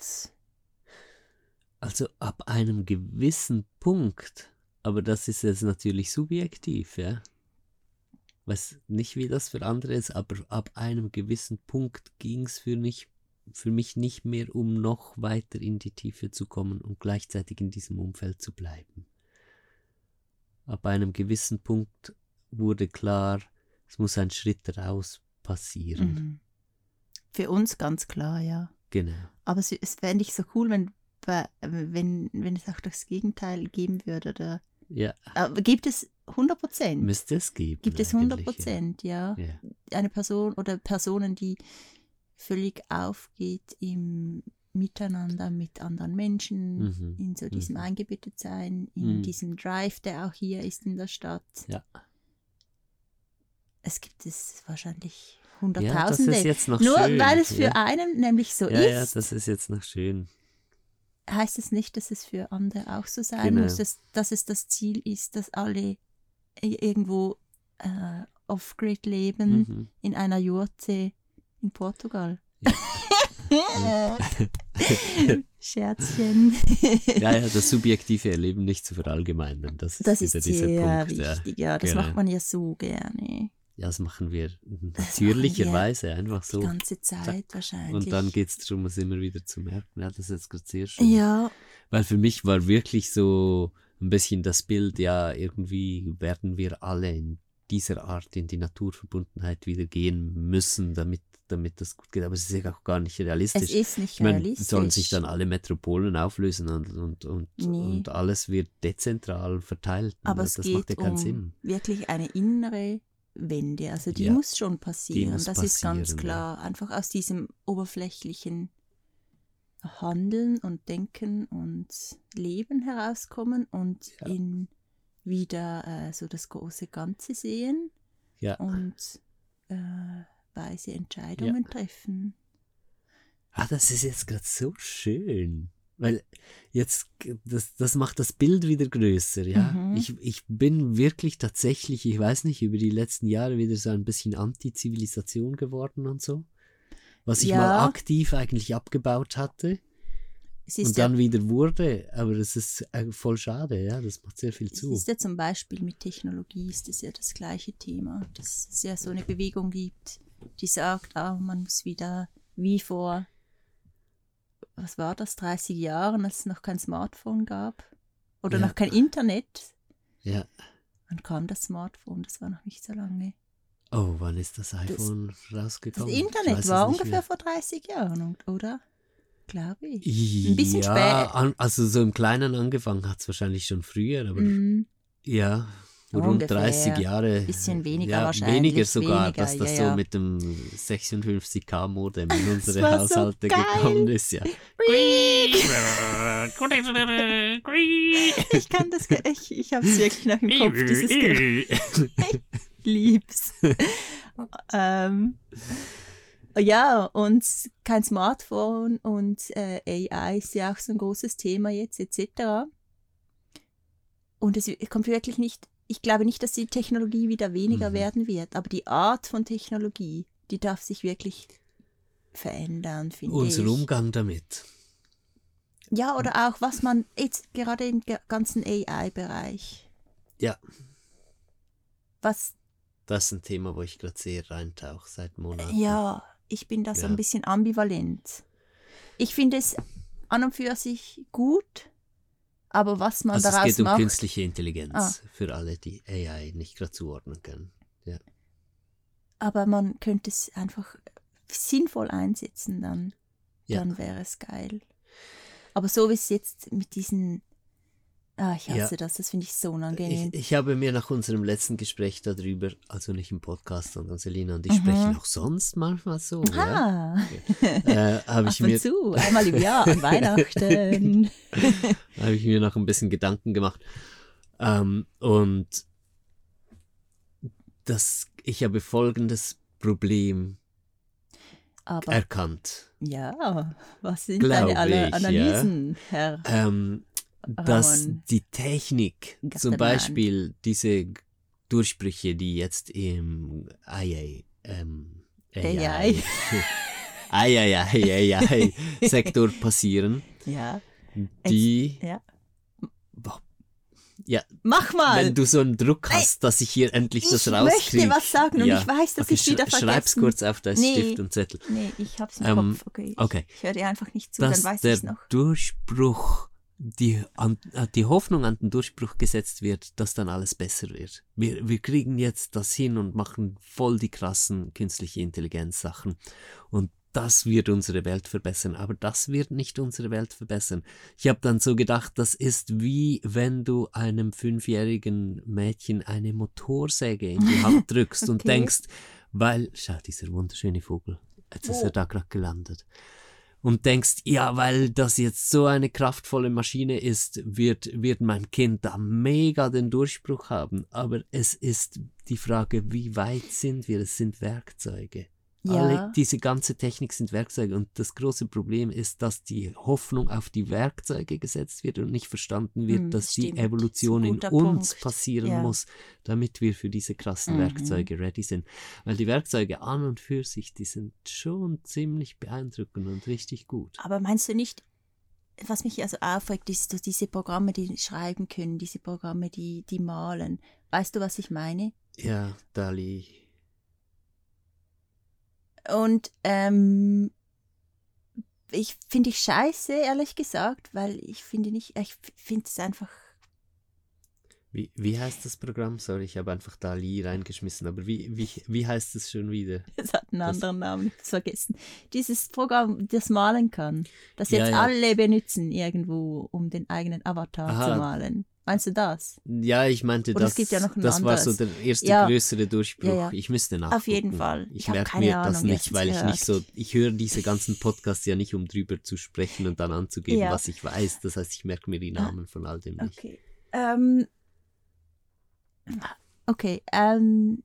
Speaker 2: Also ab einem gewissen Punkt, aber das ist jetzt natürlich subjektiv, ja. Weiß nicht, wie das für andere ist, aber ab einem gewissen Punkt ging es für, nicht- für mich nicht mehr, um noch weiter in die Tiefe zu kommen und gleichzeitig in diesem Umfeld zu bleiben. Ab einem gewissen Punkt wurde klar, es muss ein Schritt raus passieren.
Speaker 1: mhm. für uns ganz klar, ja.
Speaker 2: Genau.
Speaker 1: Aber es, es fände ich so cool, wenn, wenn, wenn es auch das Gegenteil geben würde. Oder,
Speaker 2: Ja,
Speaker 1: aber gibt es 100 Prozent?
Speaker 2: müsste es geben.
Speaker 1: Gibt es 100
Speaker 2: eigentlich,
Speaker 1: Prozent, ja.
Speaker 2: Ja. ja.
Speaker 1: eine Person oder Personen, die völlig aufgeht im Miteinander mit anderen Menschen,
Speaker 2: Mhm.
Speaker 1: in so diesem
Speaker 2: Mhm.
Speaker 1: Eingebettetsein, in
Speaker 2: Mhm.
Speaker 1: diesem Drive, der auch hier ist in der Stadt.
Speaker 2: Ja.
Speaker 1: Es gibt es wahrscheinlich
Speaker 2: Ja,
Speaker 1: Hunderttausende.
Speaker 2: noch
Speaker 1: Nur
Speaker 2: schön.
Speaker 1: weil es für
Speaker 2: ja.
Speaker 1: einen nämlich so
Speaker 2: ja, ja,
Speaker 1: ist,
Speaker 2: das ist jetzt noch schön.
Speaker 1: heißt es nicht, dass es für andere auch so sein
Speaker 2: Genau.
Speaker 1: muss, dass, dass es das Ziel ist, dass alle irgendwo äh, off-grid leben,
Speaker 2: Mhm.
Speaker 1: in einer Jurte in Portugal.
Speaker 2: Ja.
Speaker 1: Scherzchen.
Speaker 2: Ja, ja, das subjektive Erleben nicht zu verallgemeinern. Das ist
Speaker 1: Das ist
Speaker 2: dieser
Speaker 1: sehr
Speaker 2: Punkt. Ja.
Speaker 1: wichtig, ja. Das
Speaker 2: Genau.
Speaker 1: macht man ja so gerne.
Speaker 2: ja, das machen wir natürlicherweise einfach
Speaker 1: Die
Speaker 2: so.
Speaker 1: ganze Zeit wahrscheinlich.
Speaker 2: Und dann geht es darum, es immer wieder zu merken. Ja, das ist jetzt gerade sehr schön.
Speaker 1: Ja,
Speaker 2: Weil für mich war wirklich so ein bisschen das Bild, ja, irgendwie werden wir alle in dieser Art in die Naturverbundenheit wieder gehen müssen, damit, damit das gut geht. Aber es ist ja auch gar nicht realistisch.
Speaker 1: es ist nicht
Speaker 2: Ich meine,
Speaker 1: realistisch.
Speaker 2: sollen sich dann alle Metropolen auflösen und, und, und,
Speaker 1: Nee.
Speaker 2: und alles wird dezentral verteilt.
Speaker 1: Aber
Speaker 2: das
Speaker 1: es
Speaker 2: macht ja
Speaker 1: geht
Speaker 2: keinen
Speaker 1: um
Speaker 2: Sinn.
Speaker 1: wirklich eine innere Wende. Also die
Speaker 2: Ja,
Speaker 1: muss schon passieren.
Speaker 2: muss
Speaker 1: das ist ganz
Speaker 2: passieren, ja.
Speaker 1: klar. Einfach aus diesem oberflächlichen Handeln und Denken und Leben herauskommen und
Speaker 2: Ja.
Speaker 1: in wieder äh, so das große Ganze sehen
Speaker 2: Ja.
Speaker 1: und äh, weise Entscheidungen treffen.
Speaker 2: Ah, das ist jetzt gerade so schön. Weil jetzt, das, das macht das Bild wieder größer, ja.
Speaker 1: Mhm.
Speaker 2: Ich, ich bin wirklich tatsächlich, ich weiß nicht, über die letzten Jahre wieder so ein bisschen Antizivilisation geworden und so. Was ich
Speaker 1: Ja.
Speaker 2: mal aktiv eigentlich abgebaut hatte. Und
Speaker 1: ja
Speaker 2: dann wieder wurde. Aber das ist äh, voll schade, ja. Das macht sehr viel zu.
Speaker 1: ist ja zum Beispiel mit Technologie ist es ja das gleiche Thema, dass es ja so eine Bewegung gibt, die sagt, ah, man muss wieder wie vor, was war das, 30 Jahren, als es noch kein Smartphone gab oder
Speaker 2: Ja.
Speaker 1: noch kein Internet.
Speaker 2: Ja.
Speaker 1: Wann kam das Smartphone? Das war noch nicht so lange.
Speaker 2: Oh, wann ist das iPhone
Speaker 1: Das
Speaker 2: rausgekommen?
Speaker 1: Internet
Speaker 2: Ich weiß
Speaker 1: war ungefähr
Speaker 2: mehr.
Speaker 1: vor 30 Jahren, oder? Glaube ich. Ein bisschen
Speaker 2: ja,
Speaker 1: spät.
Speaker 2: An, also so im Kleinen angefangen hat es wahrscheinlich schon früher, aber
Speaker 1: Mm,
Speaker 2: ja, rund
Speaker 1: Ungefähr.
Speaker 2: 30 Jahre.
Speaker 1: Bisschen weniger
Speaker 2: ja,
Speaker 1: wahrscheinlich,
Speaker 2: Weniger sogar,
Speaker 1: weniger,
Speaker 2: dass das
Speaker 1: ja,
Speaker 2: so mit dem 56K-Modem in unsere
Speaker 1: so
Speaker 2: Haushalte
Speaker 1: geil.
Speaker 2: gekommen ist. Ja.
Speaker 1: ich kann das, ich, ich habe es wirklich noch im Kopf, dieses Geräusch. lieb's. ähm, ja, und kein Smartphone und äh, AI ist ja auch so ein großes Thema jetzt, etc. Und es kommt wirklich nicht, ich glaube nicht, dass die Technologie wieder weniger
Speaker 2: Mhm.
Speaker 1: werden wird, aber die Art von Technologie, die darf sich wirklich verändern, finde ich.
Speaker 2: Unser Umgang damit.
Speaker 1: Ja, oder auch, was man jetzt gerade im ganzen AI-Bereich,
Speaker 2: Ja,
Speaker 1: was
Speaker 2: das ist ein Thema, wo ich gerade sehr reintauche seit Monaten.
Speaker 1: Ja, ich bin da so
Speaker 2: Ja.
Speaker 1: ein bisschen ambivalent. Ich finde es an und für sich gut, aber was man
Speaker 2: Also es
Speaker 1: daraus
Speaker 2: geht um
Speaker 1: macht.
Speaker 2: künstliche Intelligenz
Speaker 1: Ah.
Speaker 2: für alle, die AI nicht gerade zuordnen können.
Speaker 1: Aber man könnte es einfach sinnvoll einsetzen, dann,
Speaker 2: Ja.
Speaker 1: dann wäre es geil. Aber so wie es jetzt mit diesen. Ah, ich hasse
Speaker 2: Ja.
Speaker 1: das, das finde ich so unangenehm.
Speaker 2: Ich, ich habe mir nach unserem letzten Gespräch darüber, also nicht im Podcast, sondern Selina und ich
Speaker 1: Mhm.
Speaker 2: sprechen auch sonst manchmal so, ja,
Speaker 1: ah,
Speaker 2: äh, habe
Speaker 1: ab
Speaker 2: ich, mir,
Speaker 1: zu, einmal im Jahr an Weihnachten.
Speaker 2: habe ich mir noch ein bisschen Gedanken gemacht. Ähm, und das, ich habe folgendes Problem
Speaker 1: Aber
Speaker 2: erkannt.
Speaker 1: ja, was sind deine
Speaker 2: ich, ja.
Speaker 1: Analysen, Herr?
Speaker 2: ähm, dass die Technik, zum. Beispiel diese Durchbrüche, die jetzt im AI, ähm,
Speaker 1: AI.
Speaker 2: AI, AI, AI Sektor passieren,
Speaker 1: Ja.
Speaker 2: die,
Speaker 1: Ja.
Speaker 2: Ja,
Speaker 1: Mach mal!
Speaker 2: wenn du so einen Druck hast, dass ich hier endlich das
Speaker 1: ich
Speaker 2: rauskriege.
Speaker 1: möchte was sagen und
Speaker 2: Ja.
Speaker 1: ich weiß, dass
Speaker 2: okay,
Speaker 1: ich wieder vergessen.
Speaker 2: Schreib's kurz auf dein
Speaker 1: Nee.
Speaker 2: Stift und Zettel.
Speaker 1: Nee, ich hab's im
Speaker 2: Ähm,
Speaker 1: Kopf. Okay. Ich,
Speaker 2: okay.
Speaker 1: ich höre dir einfach nicht zu,
Speaker 2: dass
Speaker 1: dann weiß
Speaker 2: der
Speaker 1: ich's noch.
Speaker 2: Durchbruch, die, an, äh, die Hoffnung an den Durchbruch gesetzt wird, dass dann alles besser wird. Wir, wir kriegen jetzt das hin und machen voll die krassen künstliche Intelligenz-Sachen. Und das wird unsere Welt verbessern, aber das wird nicht unsere Welt verbessern. Ich habe dann so gedacht, das ist wie wenn du einem fünfjährigen Mädchen eine Motorsäge in die Hand drückst und
Speaker 1: Okay.
Speaker 2: denkst, weil, schau, dieser wunderschöne Vogel, jetzt ist
Speaker 1: Wo?
Speaker 2: er da gerade gelandet. Und denkst, ja, weil das jetzt so eine kraftvolle Maschine ist, wird, wird mein Kind da mega den Durchbruch haben. Aber es ist die Frage, wie weit sind wir? Es sind Werkzeuge.
Speaker 1: Ja.
Speaker 2: Alle, diese ganze Technik sind Werkzeuge und das große Problem ist, dass die Hoffnung auf die Werkzeuge gesetzt wird und nicht verstanden wird,
Speaker 1: Hm,
Speaker 2: dass
Speaker 1: stimmt.
Speaker 2: die Evolution in uns
Speaker 1: Punkt.
Speaker 2: passieren
Speaker 1: Ja.
Speaker 2: muss, damit wir für diese krassen
Speaker 1: Mhm.
Speaker 2: Werkzeuge ready sind. Weil die Werkzeuge an und für sich, die sind schon ziemlich beeindruckend und richtig gut.
Speaker 1: Aber meinst du nicht, was mich also aufregt, ist, dass diese Programme, die schreiben können, diese Programme, die, die malen. Weißt du, was ich meine?
Speaker 2: Ja, Dali.
Speaker 1: Und ähm, ich finde ich scheiße, ehrlich gesagt, weil ich finde nicht, ich finde es einfach.
Speaker 2: Wie, wie heißt das Programm? Sorry, ich habe einfach Dali reingeschmissen, aber wie, wie, wie heißt es schon wieder?
Speaker 1: Es hat einen
Speaker 2: Das-
Speaker 1: anderen Namen, ich vergessen. Dieses Programm, das malen kann, das
Speaker 2: Ja,
Speaker 1: jetzt
Speaker 2: ja.
Speaker 1: alle benutzen irgendwo, um den eigenen Avatar
Speaker 2: Aha.
Speaker 1: zu malen. Meinst du das?
Speaker 2: Ja, ich meinte,
Speaker 1: Oder
Speaker 2: das,
Speaker 1: es gibt ja
Speaker 2: das war so der erste
Speaker 1: Ja.
Speaker 2: größere Durchbruch.
Speaker 1: Ja.
Speaker 2: Ich müsste nachgucken.
Speaker 1: Auf jeden Fall.
Speaker 2: Ich,
Speaker 1: Ich
Speaker 2: merke mir das
Speaker 1: Ahnung,
Speaker 2: nicht,
Speaker 1: jetzt
Speaker 2: weil ich nicht so, ich höre diese ganzen Podcasts ja nicht, um drüber zu sprechen und dann anzugeben, was ich weiß. Das heißt, ich merke mir die. Namen von all dem nicht.
Speaker 1: Okay. Ähm, okay. Ähm,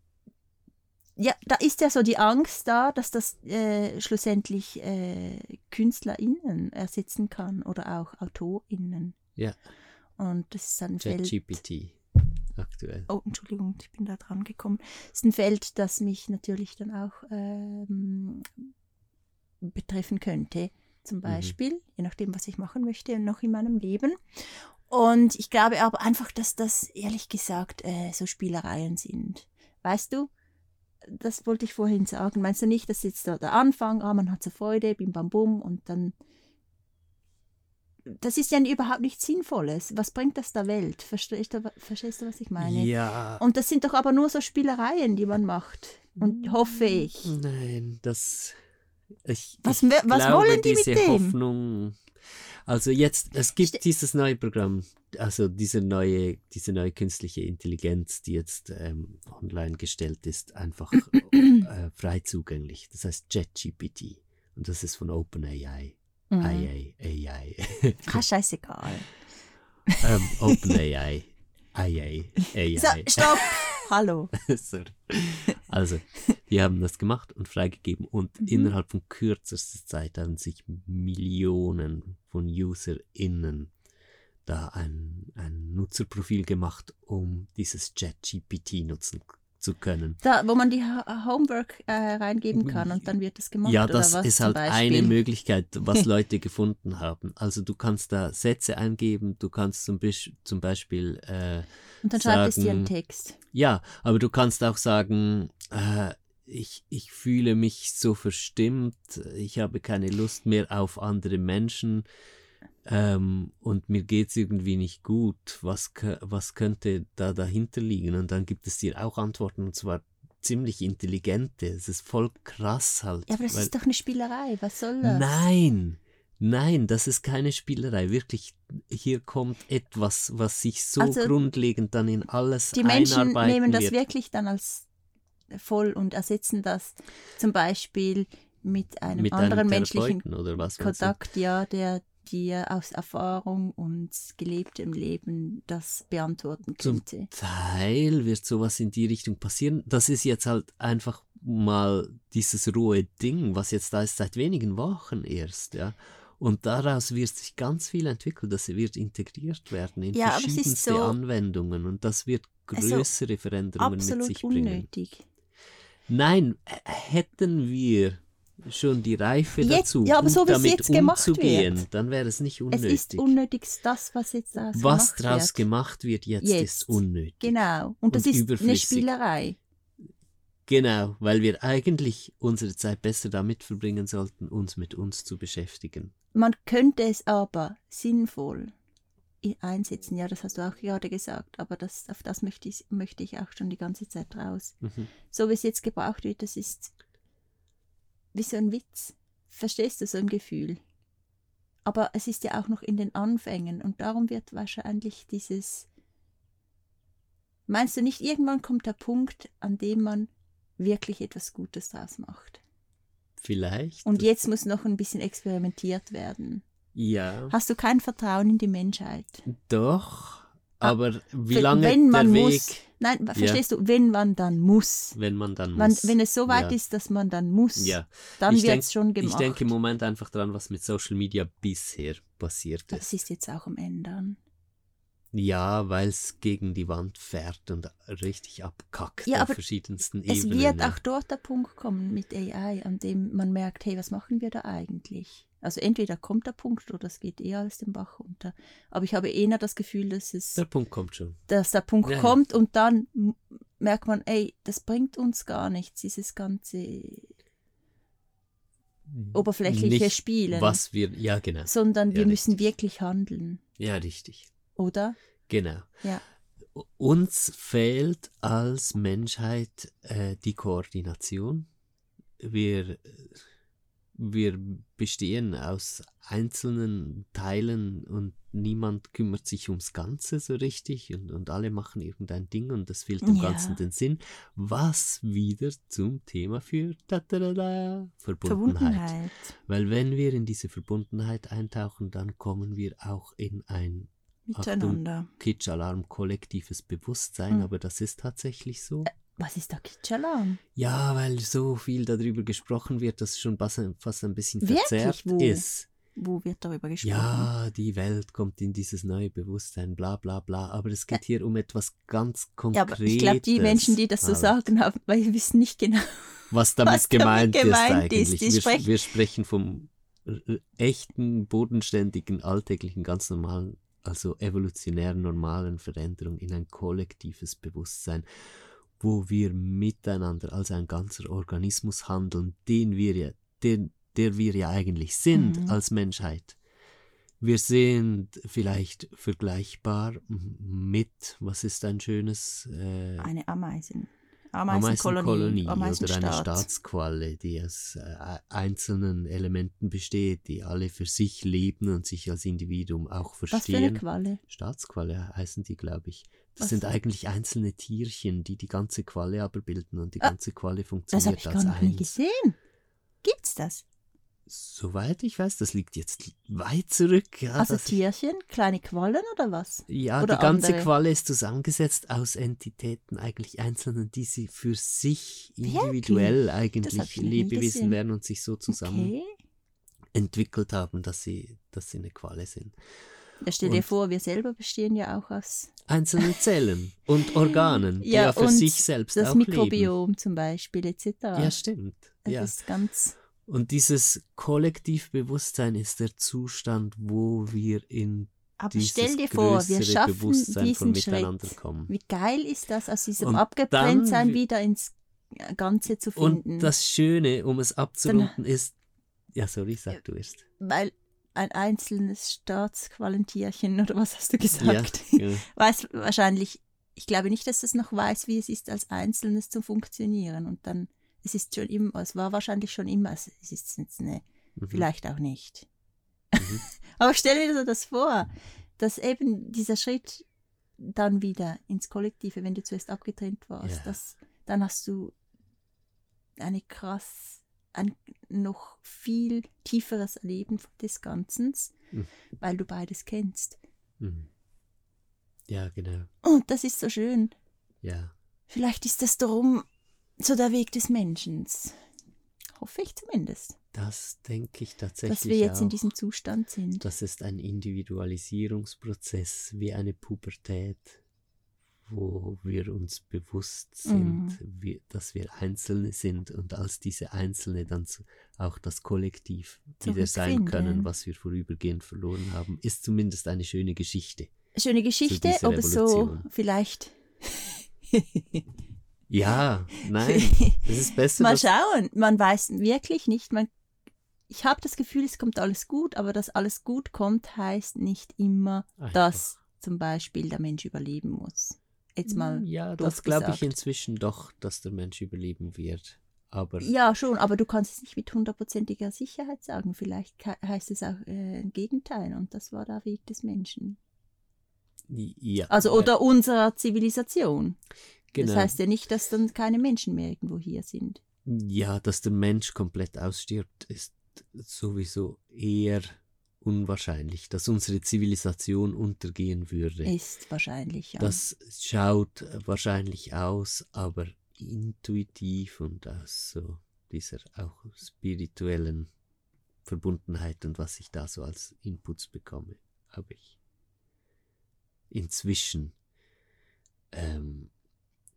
Speaker 1: ja, da ist ja so die Angst da, dass das äh, schlussendlich äh, KünstlerInnen ersetzen kann oder auch AutorInnen.
Speaker 2: Ja.
Speaker 1: Und das ist ein Feld.
Speaker 2: ChatGPT aktuell.
Speaker 1: Oh, Entschuldigung, ich bin da dran gekommen. Das ist ein Feld, das mich natürlich dann auch ähm, betreffen könnte. zum Beispiel, je nachdem, was ich machen möchte noch in meinem Leben. Und ich glaube aber einfach, dass das ehrlich gesagt äh, so Spielereien sind. Weißt du, das wollte ich vorhin sagen. Meinst du nicht, dass jetzt da der Anfang, ah, man hat so Freude, bim bam bum und dann. Das ist ja überhaupt nichts Sinnvolles. Was bringt das der Welt? Verstehst du, verstehst du, was ich meine?
Speaker 2: Ja.
Speaker 1: Und das sind doch aber nur so Spielereien, die man macht. Und hoffe ich.
Speaker 2: Nein, das. Ich,
Speaker 1: Was,
Speaker 2: ich
Speaker 1: was
Speaker 2: glaube,
Speaker 1: wollen die mit
Speaker 2: diese
Speaker 1: dem?
Speaker 2: Hoffnung. Also jetzt, es gibt
Speaker 1: Ste-
Speaker 2: dieses neue Programm, also diese neue, diese neue künstliche Intelligenz, die jetzt ähm, online gestellt ist, einfach äh, frei zugänglich. Das heißt JetGPT und das ist von OpenAI.
Speaker 1: Mhm.
Speaker 2: AI, AI.
Speaker 1: Ah, scheißegal.
Speaker 2: ähm, OpenAI. AI, AI.
Speaker 1: So, stopp! Hallo.
Speaker 2: Also, die haben das gemacht und freigegeben und
Speaker 1: Mhm.
Speaker 2: innerhalb von kürzester Zeit haben sich Millionen von UserInnen da ein, ein Nutzerprofil gemacht, um dieses ChatGPT nutzen zu können.
Speaker 1: Da, wo man die Ha- Homework äh, reingeben kann und dann wird das gemacht.
Speaker 2: Ja,
Speaker 1: oder
Speaker 2: das
Speaker 1: was
Speaker 2: ist halt eine Möglichkeit, was Leute gefunden haben. Also du kannst da Sätze eingeben, du kannst zum, Bisch- zum Beispiel äh,
Speaker 1: Und dann schreibt es dir einen Text.
Speaker 2: Ja, aber du kannst auch sagen, äh, ich, ich fühle mich so verstimmt, ich habe keine Lust mehr auf andere Menschen ähm, und mir geht's irgendwie nicht gut. Was, was könnte da dahinter liegen? Und dann gibt es dir auch Antworten und zwar ziemlich intelligente. Es ist voll krass halt.
Speaker 1: Ja, aber das
Speaker 2: weil-
Speaker 1: ist doch eine Spielerei. Was soll das?
Speaker 2: Nein, nein, das ist keine Spielerei. Wirklich, hier kommt etwas, was sich so
Speaker 1: Also,
Speaker 2: grundlegend dann in alles
Speaker 1: Die Menschen nehmen das
Speaker 2: wird.
Speaker 1: wirklich dann als voll und ersetzen das zum Beispiel mit einem
Speaker 2: mit
Speaker 1: anderen
Speaker 2: einem
Speaker 1: menschlichen? Kontakt, ja, der dir aus Erfahrung und gelebtem Leben das beantworten
Speaker 2: Zum
Speaker 1: könnte.
Speaker 2: Teil wird sowas in die Richtung passieren. Das ist jetzt halt einfach mal dieses rohe Ding, was jetzt da ist seit wenigen Wochen erst, ja. Und daraus wird sich ganz viel entwickeln, das wird integriert werden in
Speaker 1: Ja,
Speaker 2: verschiedenste
Speaker 1: so-
Speaker 2: Anwendungen und das wird
Speaker 1: Also,
Speaker 2: größere Veränderungen mit sich bringen.
Speaker 1: unnötig.
Speaker 2: Nein, h- hätten wir schon die Reife
Speaker 1: Jetzt-
Speaker 2: dazu,
Speaker 1: ja, aber so wie es
Speaker 2: damit
Speaker 1: jetzt gemacht
Speaker 2: umzugehen,
Speaker 1: wird.
Speaker 2: dann wäre es nicht
Speaker 1: Es
Speaker 2: unnötig.
Speaker 1: ist unnötig, das, was jetzt daraus
Speaker 2: Was
Speaker 1: gemacht
Speaker 2: daraus
Speaker 1: wird.
Speaker 2: gemacht wird jetzt,
Speaker 1: Jetzt.
Speaker 2: ist unnötig.
Speaker 1: Genau. Und das
Speaker 2: und
Speaker 1: ist eine. Spielerei.
Speaker 2: Genau, weil wir eigentlich unsere Zeit besser damit verbringen sollten, uns mit uns zu beschäftigen.
Speaker 1: Man könnte es aber sinnvoll einsetzen. Ja, das hast du auch gerade gesagt. Aber das, auf das möchte ich, möchte ich auch schon die ganze Zeit raus.
Speaker 2: Mhm.
Speaker 1: So wie es jetzt gebraucht wird, das ist wie so ein Witz. Verstehst du so ein Gefühl? Aber es ist ja auch noch in den Anfängen und darum wird wahrscheinlich dieses. Meinst du nicht, irgendwann kommt der Punkt, an dem man wirklich etwas Gutes draus macht?
Speaker 2: Vielleicht.
Speaker 1: Und jetzt muss noch ein bisschen experimentiert werden.
Speaker 2: Ja,
Speaker 1: Hast du kein Vertrauen in die Menschheit?
Speaker 2: doch.
Speaker 1: Ah,
Speaker 2: Aber wie
Speaker 1: Wenn-
Speaker 2: lange
Speaker 1: wenn man
Speaker 2: der
Speaker 1: muss, Nein, verstehst du, wenn man dann muss.
Speaker 2: wenn man dann
Speaker 1: Man,
Speaker 2: muss.
Speaker 1: wenn es so weit
Speaker 2: ja.
Speaker 1: ist, dass man dann muss,
Speaker 2: Ja.
Speaker 1: dann wird es schon gemacht.
Speaker 2: Ich denke im Moment einfach dran, was mit Social Media bisher passiert
Speaker 1: das
Speaker 2: ist.
Speaker 1: ist jetzt auch am Ändern.
Speaker 2: Ja, weil es gegen die Wand fährt und richtig abkackt
Speaker 1: Ja,
Speaker 2: auf verschiedensten
Speaker 1: Es
Speaker 2: Ebenen.
Speaker 1: wird
Speaker 2: ja.
Speaker 1: auch dort der Punkt kommen mit AI, an dem man merkt, hey, was machen wir da eigentlich? Also entweder kommt der Punkt oder es geht eher alles den Bach runter. Aber ich habe eher das Gefühl, dass es,
Speaker 2: Der Punkt kommt schon.
Speaker 1: dass der Punkt
Speaker 2: Ja, ja.
Speaker 1: kommt und dann merkt man, ey, das bringt uns gar nichts, dieses ganze oberflächliche
Speaker 2: Nicht,
Speaker 1: Spielen,
Speaker 2: Was wir, ja genau.
Speaker 1: sondern wir
Speaker 2: Ja,
Speaker 1: müssen wirklich handeln,
Speaker 2: Ja, richtig.
Speaker 1: oder?
Speaker 2: Genau.
Speaker 1: Ja.
Speaker 2: Uns fehlt als Menschheit äh, die Koordination. Wir, wir bestehen aus einzelnen Teilen und niemand kümmert sich ums Ganze so richtig und, und alle machen irgendein Ding und das fehlt dem
Speaker 1: Ja.
Speaker 2: Ganzen den Sinn, was wieder zum Thema führt. Da, da, da, da, Verbundenheit.
Speaker 1: Verbundenheit.
Speaker 2: Weil wenn wir in diese Verbundenheit eintauchen, dann kommen wir auch in ein
Speaker 1: Miteinander.
Speaker 2: Kitsch-Alarm kollektives Bewusstsein,
Speaker 1: Hm.
Speaker 2: aber das ist tatsächlich so.
Speaker 1: Was ist der Kitschalarm?
Speaker 2: Ja, weil so viel darüber gesprochen wird, dass es schon fast ein, fast ein bisschen verzerrt ist.
Speaker 1: Wo wird darüber gesprochen?
Speaker 2: Ja, die Welt kommt in dieses neue Bewusstsein, bla bla bla. Aber es geht hier um etwas ganz
Speaker 1: Ja,
Speaker 2: Konkretes.
Speaker 1: aber ich glaube, die Menschen, die das so
Speaker 2: halt.
Speaker 1: sagen, haben, weil wir wissen nicht genau.
Speaker 2: Was damit
Speaker 1: was damit
Speaker 2: gemeint,
Speaker 1: gemeint
Speaker 2: ist
Speaker 1: ist.
Speaker 2: eigentlich.
Speaker 1: Die
Speaker 2: wir,
Speaker 1: sprechen-
Speaker 2: wir sprechen vom echten, bodenständigen, alltäglichen, ganz normalen, also evolutionären, normalen Veränderung in ein kollektives Bewusstsein, wo wir miteinander als ein ganzer Organismus handeln, den wir ja, den, der wir ja eigentlich sind
Speaker 1: Mhm.
Speaker 2: als Menschheit. Wir sind vielleicht vergleichbar mit, was ist ein schönes äh,
Speaker 1: Eine Ameisen. Ameisenkolonie.
Speaker 2: Ameisenkolonie oder eine. Staatsqualle, die aus äh, einzelnen Elementen besteht, die alle für sich leben und sich als Individuum auch
Speaker 1: Was für eine
Speaker 2: verstehen.
Speaker 1: Qualle.
Speaker 2: Staatsqualle heißen die, glaube ich. Das
Speaker 1: Was?
Speaker 2: sind eigentlich einzelne Tierchen, die die ganze Qualle aber bilden und die
Speaker 1: Ah,
Speaker 2: ganze Qualle
Speaker 1: Das habe
Speaker 2: funktioniert
Speaker 1: ich
Speaker 2: als
Speaker 1: gar noch nie
Speaker 2: eins.
Speaker 1: gesehen. Gibt's das?
Speaker 2: Soweit ich weiß, das liegt jetzt weit zurück. Ja,
Speaker 1: also
Speaker 2: das-
Speaker 1: Tierchen, kleine Quallen oder was?
Speaker 2: Ja,
Speaker 1: Oder
Speaker 2: die ganze
Speaker 1: andere.
Speaker 2: Qualle ist zusammengesetzt aus Entitäten, eigentlich einzelnen, die sie für sich individuell
Speaker 1: hab
Speaker 2: eigentlich
Speaker 1: ich nie
Speaker 2: Lebewesen werden und sich so zusammen
Speaker 1: Okay.
Speaker 2: entwickelt haben, dass sie, dass sie eine Qualle sind.
Speaker 1: Ja, stell dir vor, wir selber bestehen ja auch aus
Speaker 2: Einzelne Zellen und Organen, die
Speaker 1: Ja,
Speaker 2: ja für sich selbst
Speaker 1: das
Speaker 2: auch leben.
Speaker 1: Mikrobiom zum Beispiel etc.
Speaker 2: Ja, stimmt.
Speaker 1: das
Speaker 2: Ja.
Speaker 1: ist ganz
Speaker 2: Und dieses Kollektivbewusstsein ist der Zustand, wo wir in
Speaker 1: Aber
Speaker 2: dieses
Speaker 1: stell dir vor, wir schaffen
Speaker 2: Bewusstsein von
Speaker 1: diesen
Speaker 2: Miteinander
Speaker 1: Schritt.
Speaker 2: kommen.
Speaker 1: Wie geil ist das, aus diesem
Speaker 2: Und
Speaker 1: Abgetrenntsein
Speaker 2: dann-
Speaker 1: wieder ins Ganze zu finden?
Speaker 2: Und das Schöne, um es abzurunden, ist, ja, sorry, sag du erst.
Speaker 1: Weil ein einzelnes Staatsqualentierchen, oder was hast du gesagt?
Speaker 2: Ja, ja.
Speaker 1: weiß wahrscheinlich, ich glaube nicht, dass es noch weiß, wie es ist, als Einzelnes zu funktionieren. Und dann, es ist schon immer, es war wahrscheinlich schon immer, es es ist jetzt eine,
Speaker 2: Mhm.
Speaker 1: vielleicht auch nicht.
Speaker 2: Mhm.
Speaker 1: Aber stell dir so das vor, dass eben dieser Schritt dann wieder ins Kollektive, wenn du zuerst abgetrennt warst,
Speaker 2: Ja.
Speaker 1: das, dann hast du eine krass, ein noch viel tieferes Erleben des Ganzen,
Speaker 2: Mhm.
Speaker 1: weil du beides kennst.
Speaker 2: Mhm. Ja, genau.
Speaker 1: Und das ist so schön.
Speaker 2: Ja.
Speaker 1: Vielleicht ist das darum so der Weg des Menschen. Hoffe ich zumindest,
Speaker 2: Das denke ich tatsächlich
Speaker 1: dass wir jetzt
Speaker 2: auch.
Speaker 1: in diesem Zustand sind.
Speaker 2: Das ist ein Individualisierungsprozess wie eine Pubertät, wo wir uns bewusst sind,
Speaker 1: Mhm.
Speaker 2: wie, dass wir Einzelne sind und als diese Einzelne dann zu, auch das Kollektiv wieder sein können, was wir vorübergehend verloren haben, ist zumindest eine schöne Geschichte.
Speaker 1: Schöne Geschichte, es so vielleicht.
Speaker 2: Ja, nein, es ist besser,
Speaker 1: Mal schauen, man weiß wirklich nicht. Man, ich habe das Gefühl, es kommt alles gut, aber dass alles gut kommt, heißt nicht immer,
Speaker 2: Einfach.
Speaker 1: dass zum Beispiel der Mensch überleben muss. Jetzt mal.
Speaker 2: ja,
Speaker 1: doof
Speaker 2: das glaube ich inzwischen doch, dass der Mensch überleben wird. Aber
Speaker 1: Ja, schon, aber du kannst es nicht mit hundertprozentiger Sicherheit sagen. Vielleicht heißt es auch äh, ein Gegenteil und das war der Weg des Menschen.
Speaker 2: ja,
Speaker 1: Also oder unserer Zivilisation.
Speaker 2: genau.
Speaker 1: Das heißt ja nicht, dass dann keine Menschen mehr irgendwo hier sind.
Speaker 2: Ja, dass der Mensch komplett ausstirbt, ist sowieso eher unwahrscheinlich. Dass unsere Zivilisation untergehen würde,
Speaker 1: Ist wahrscheinlich, ja.
Speaker 2: das schaut wahrscheinlich aus, aber intuitiv und aus so dieser auch spirituellen Verbundenheit und was ich da so als Inputs bekomme, habe ich inzwischen ähm,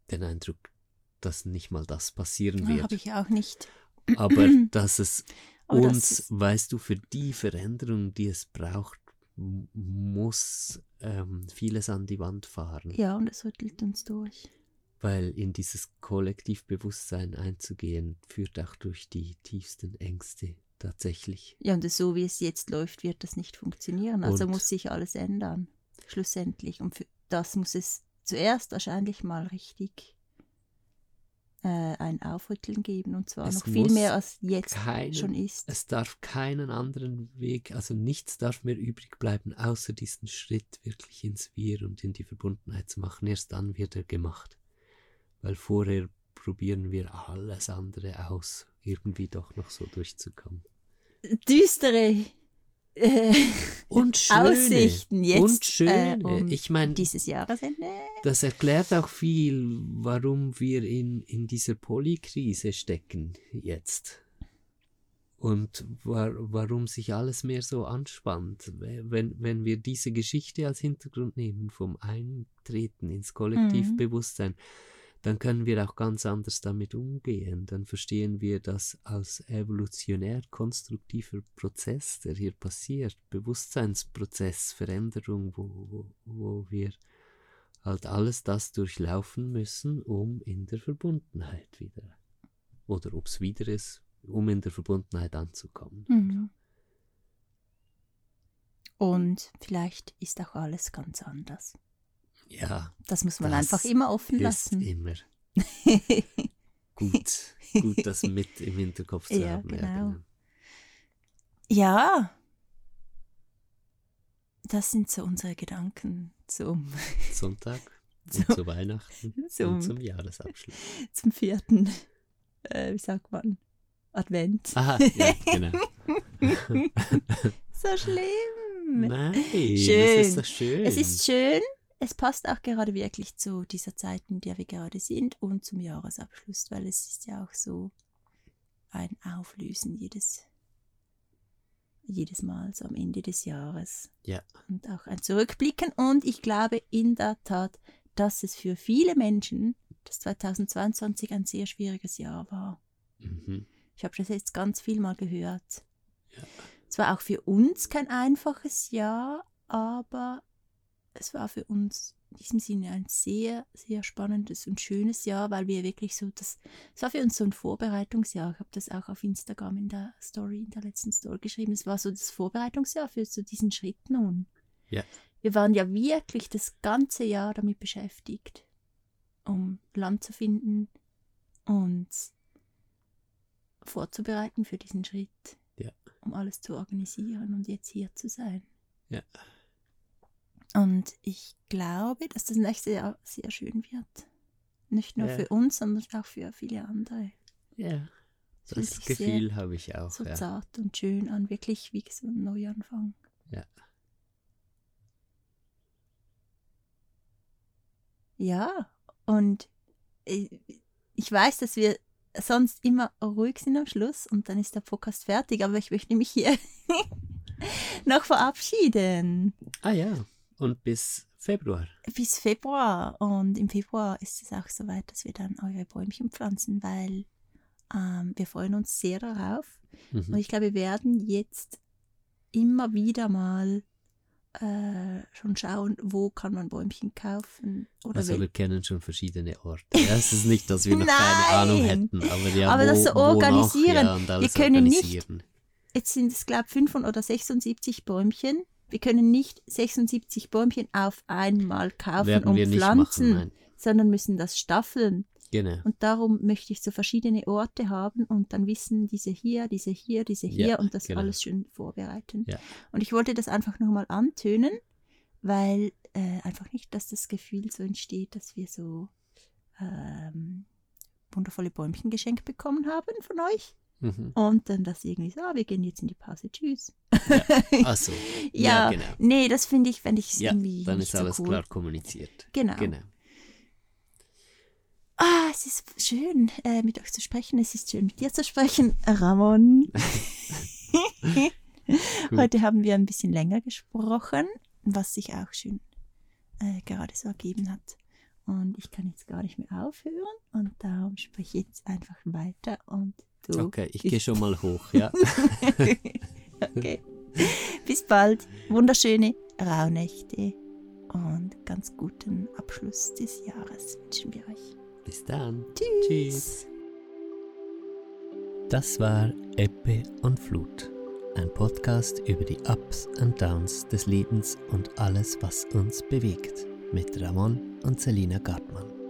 Speaker 2: den Eindruck, dass nicht mal das passieren
Speaker 1: Ah,
Speaker 2: wird
Speaker 1: Habe ich auch nicht.
Speaker 2: aber dass es
Speaker 1: Aber das
Speaker 2: uns,
Speaker 1: ist-
Speaker 2: weißt du, für die Veränderung, die es braucht, muss ähm, vieles an die Wand fahren.
Speaker 1: Ja, und es rüttelt uns durch.
Speaker 2: Weil in dieses Kollektivbewusstsein einzugehen, führt auch durch die tiefsten Ängste tatsächlich.
Speaker 1: Ja, und so wie es jetzt läuft, wird das nicht funktionieren. Also
Speaker 2: Und-
Speaker 1: muss sich alles ändern. Schlussendlich. Und für das muss es zuerst wahrscheinlich mal richtig äh, ein Aufrütteln geben. Und zwar
Speaker 2: Es
Speaker 1: noch viel mehr als jetzt
Speaker 2: keinen-
Speaker 1: schon ist.
Speaker 2: Es darf keinen anderen Weg, also nichts darf mehr übrig bleiben, außer diesen Schritt wirklich ins Wir und in die Verbundenheit zu machen. Erst dann wird er gemacht. Weil vorher probieren wir alles andere aus, irgendwie doch noch so durchzukommen.
Speaker 1: Düstere äh,
Speaker 2: Und schöne.
Speaker 1: Aussichten jetzt
Speaker 2: Und schöne.
Speaker 1: äh, um
Speaker 2: ich meine,
Speaker 1: dieses Jahresende.
Speaker 2: das erklärt auch viel, warum wir in, in dieser Polykrise stecken jetzt. Und wa warum sich alles mehr so anspannt. Wenn, wenn wir diese Geschichte als Hintergrund nehmen vom Eintreten ins Kollektivbewusstsein, dann können wir auch ganz anders damit umgehen. Dann verstehen wir das als evolutionär konstruktiver Prozess, der hier passiert, Bewusstseinsprozess, Veränderung, wo, wo, wo wir halt alles das durchlaufen müssen, um in der Verbundenheit wieder, oder ob es wieder ist, um in der Verbundenheit anzukommen.
Speaker 1: Mhm. Und vielleicht ist auch alles ganz anders.
Speaker 2: Ja.
Speaker 1: Das muss man einfach immer offen lassen.
Speaker 2: immer gut, gut, das mit im Hinterkopf zu
Speaker 1: Ja,
Speaker 2: haben.
Speaker 1: genau. Ja. Das sind so unsere Gedanken zum,
Speaker 2: Sonntag
Speaker 1: So.
Speaker 2: und zu Weihnachten
Speaker 1: Zum-
Speaker 2: und zum Jahresabschluss.
Speaker 1: zum vierten, äh, wie sagt man, Advent.
Speaker 2: Aha, ja, genau.
Speaker 1: So schlimm.
Speaker 2: Nein,
Speaker 1: Schön.
Speaker 2: das ist doch schön.
Speaker 1: Es ist schön. Es passt auch gerade wirklich zu dieser Zeit, in der wir gerade sind und zum Jahresabschluss, weil es ist ja auch so ein Auflösen jedes, jedes Mal, so am Ende des Jahres.
Speaker 2: Ja.
Speaker 1: Und auch ein Zurückblicken. Und ich glaube in der Tat, dass es für viele Menschen, das 2022 ein sehr schwieriges Jahr war.
Speaker 2: Mhm.
Speaker 1: Ich habe das jetzt ganz viel mal gehört.
Speaker 2: Ja.
Speaker 1: Es war auch für uns kein einfaches Jahr, aber es war für uns in diesem Sinne ein sehr, sehr spannendes und schönes Jahr, weil wir wirklich so das, es war für uns so ein Vorbereitungsjahr. Ich habe das auch auf Instagram in der Story, in der letzten Story geschrieben. Es war so das Vorbereitungsjahr für so diesen Schritt nun.
Speaker 2: Ja.
Speaker 1: Wir waren ja wirklich das ganze Jahr damit beschäftigt, um Land zu finden und vorzubereiten für diesen Schritt,
Speaker 2: Ja.
Speaker 1: um alles zu organisieren und jetzt hier zu sein.
Speaker 2: Ja.
Speaker 1: Und ich glaube, dass das nächste Jahr sehr schön wird. Nicht nur
Speaker 2: Ja.
Speaker 1: für uns, sondern auch für viele andere.
Speaker 2: Ja, das
Speaker 1: sich
Speaker 2: Gefühl habe ich auch.
Speaker 1: so
Speaker 2: ja.
Speaker 1: zart und schön an, wirklich wie so ein Neuanfang.
Speaker 2: Ja.
Speaker 1: Ja, und ich ich weiß, dass wir sonst immer ruhig sind am Schluss und dann ist der Podcast fertig, aber ich möchte mich hier noch verabschieden.
Speaker 2: Ah ja, und bis Februar.
Speaker 1: Bis Februar. Und im Februar ist es auch soweit, dass wir dann eure Bäumchen pflanzen, weil ähm, wir freuen uns sehr darauf. Und
Speaker 2: Mhm.
Speaker 1: ich glaube, wir werden jetzt immer wieder mal äh, schon schauen, wo kann man Bäumchen kaufen. Oder
Speaker 2: Also wir kennen schon verschiedene Orte. Ja, es ist nicht, dass wir noch keine Ahnung hätten, aber ja,
Speaker 1: Aber
Speaker 2: wo,
Speaker 1: das so organisieren.
Speaker 2: Ja, und alles
Speaker 1: können nicht-. Jetzt sind es, glaube ich, 5 oder 76 Bäumchen. Wir können nicht 76 Bäumchen auf einmal kaufen
Speaker 2: Werden
Speaker 1: und pflanzen,
Speaker 2: machen,
Speaker 1: sondern müssen das staffeln.
Speaker 2: Genau.
Speaker 1: Und darum möchte ich so verschiedene Orte haben und dann wissen, diese hier, diese hier, diese hier
Speaker 2: Ja,
Speaker 1: und das
Speaker 2: genau.
Speaker 1: alles schön vorbereiten.
Speaker 2: Ja.
Speaker 1: Und ich wollte das einfach nochmal antönen, weil äh, einfach nicht, dass das Gefühl so entsteht, dass wir so ähm, wundervolle Bäumchen geschenkt bekommen haben von euch.
Speaker 2: Mhm.
Speaker 1: Und dann das irgendwie so, ah, wir gehen jetzt in die Pause, tschüss.
Speaker 2: Ach so.
Speaker 1: Ja,
Speaker 2: genau.
Speaker 1: Nee, das finde ich, fände ich
Speaker 2: Ja,
Speaker 1: irgendwie
Speaker 2: dann ist alles
Speaker 1: so cool.
Speaker 2: klar kommuniziert.
Speaker 1: Genau.
Speaker 2: Genau.
Speaker 1: Ah, es ist schön, äh, mit euch zu sprechen. Es ist schön, mit dir zu sprechen, Ramon. Heute haben wir ein bisschen länger gesprochen, was sich auch schön äh, gerade so ergeben hat. Und ich kann jetzt gar nicht mehr aufhören und darum spreche ich jetzt einfach weiter und du.
Speaker 2: Okay, ich gehe schon mal hoch, ja.
Speaker 1: okay. Bis bald. Wunderschöne Rauhnächte und ganz guten Abschluss des Jahres wünschen wir euch.
Speaker 2: Bis dann.
Speaker 1: Tschüss.
Speaker 2: Tschüss. Das war Ebbe und Flut, ein Podcast über die Ups und Downs des Lebens und alles, was uns bewegt, mit Ramon und Selina Gartmann.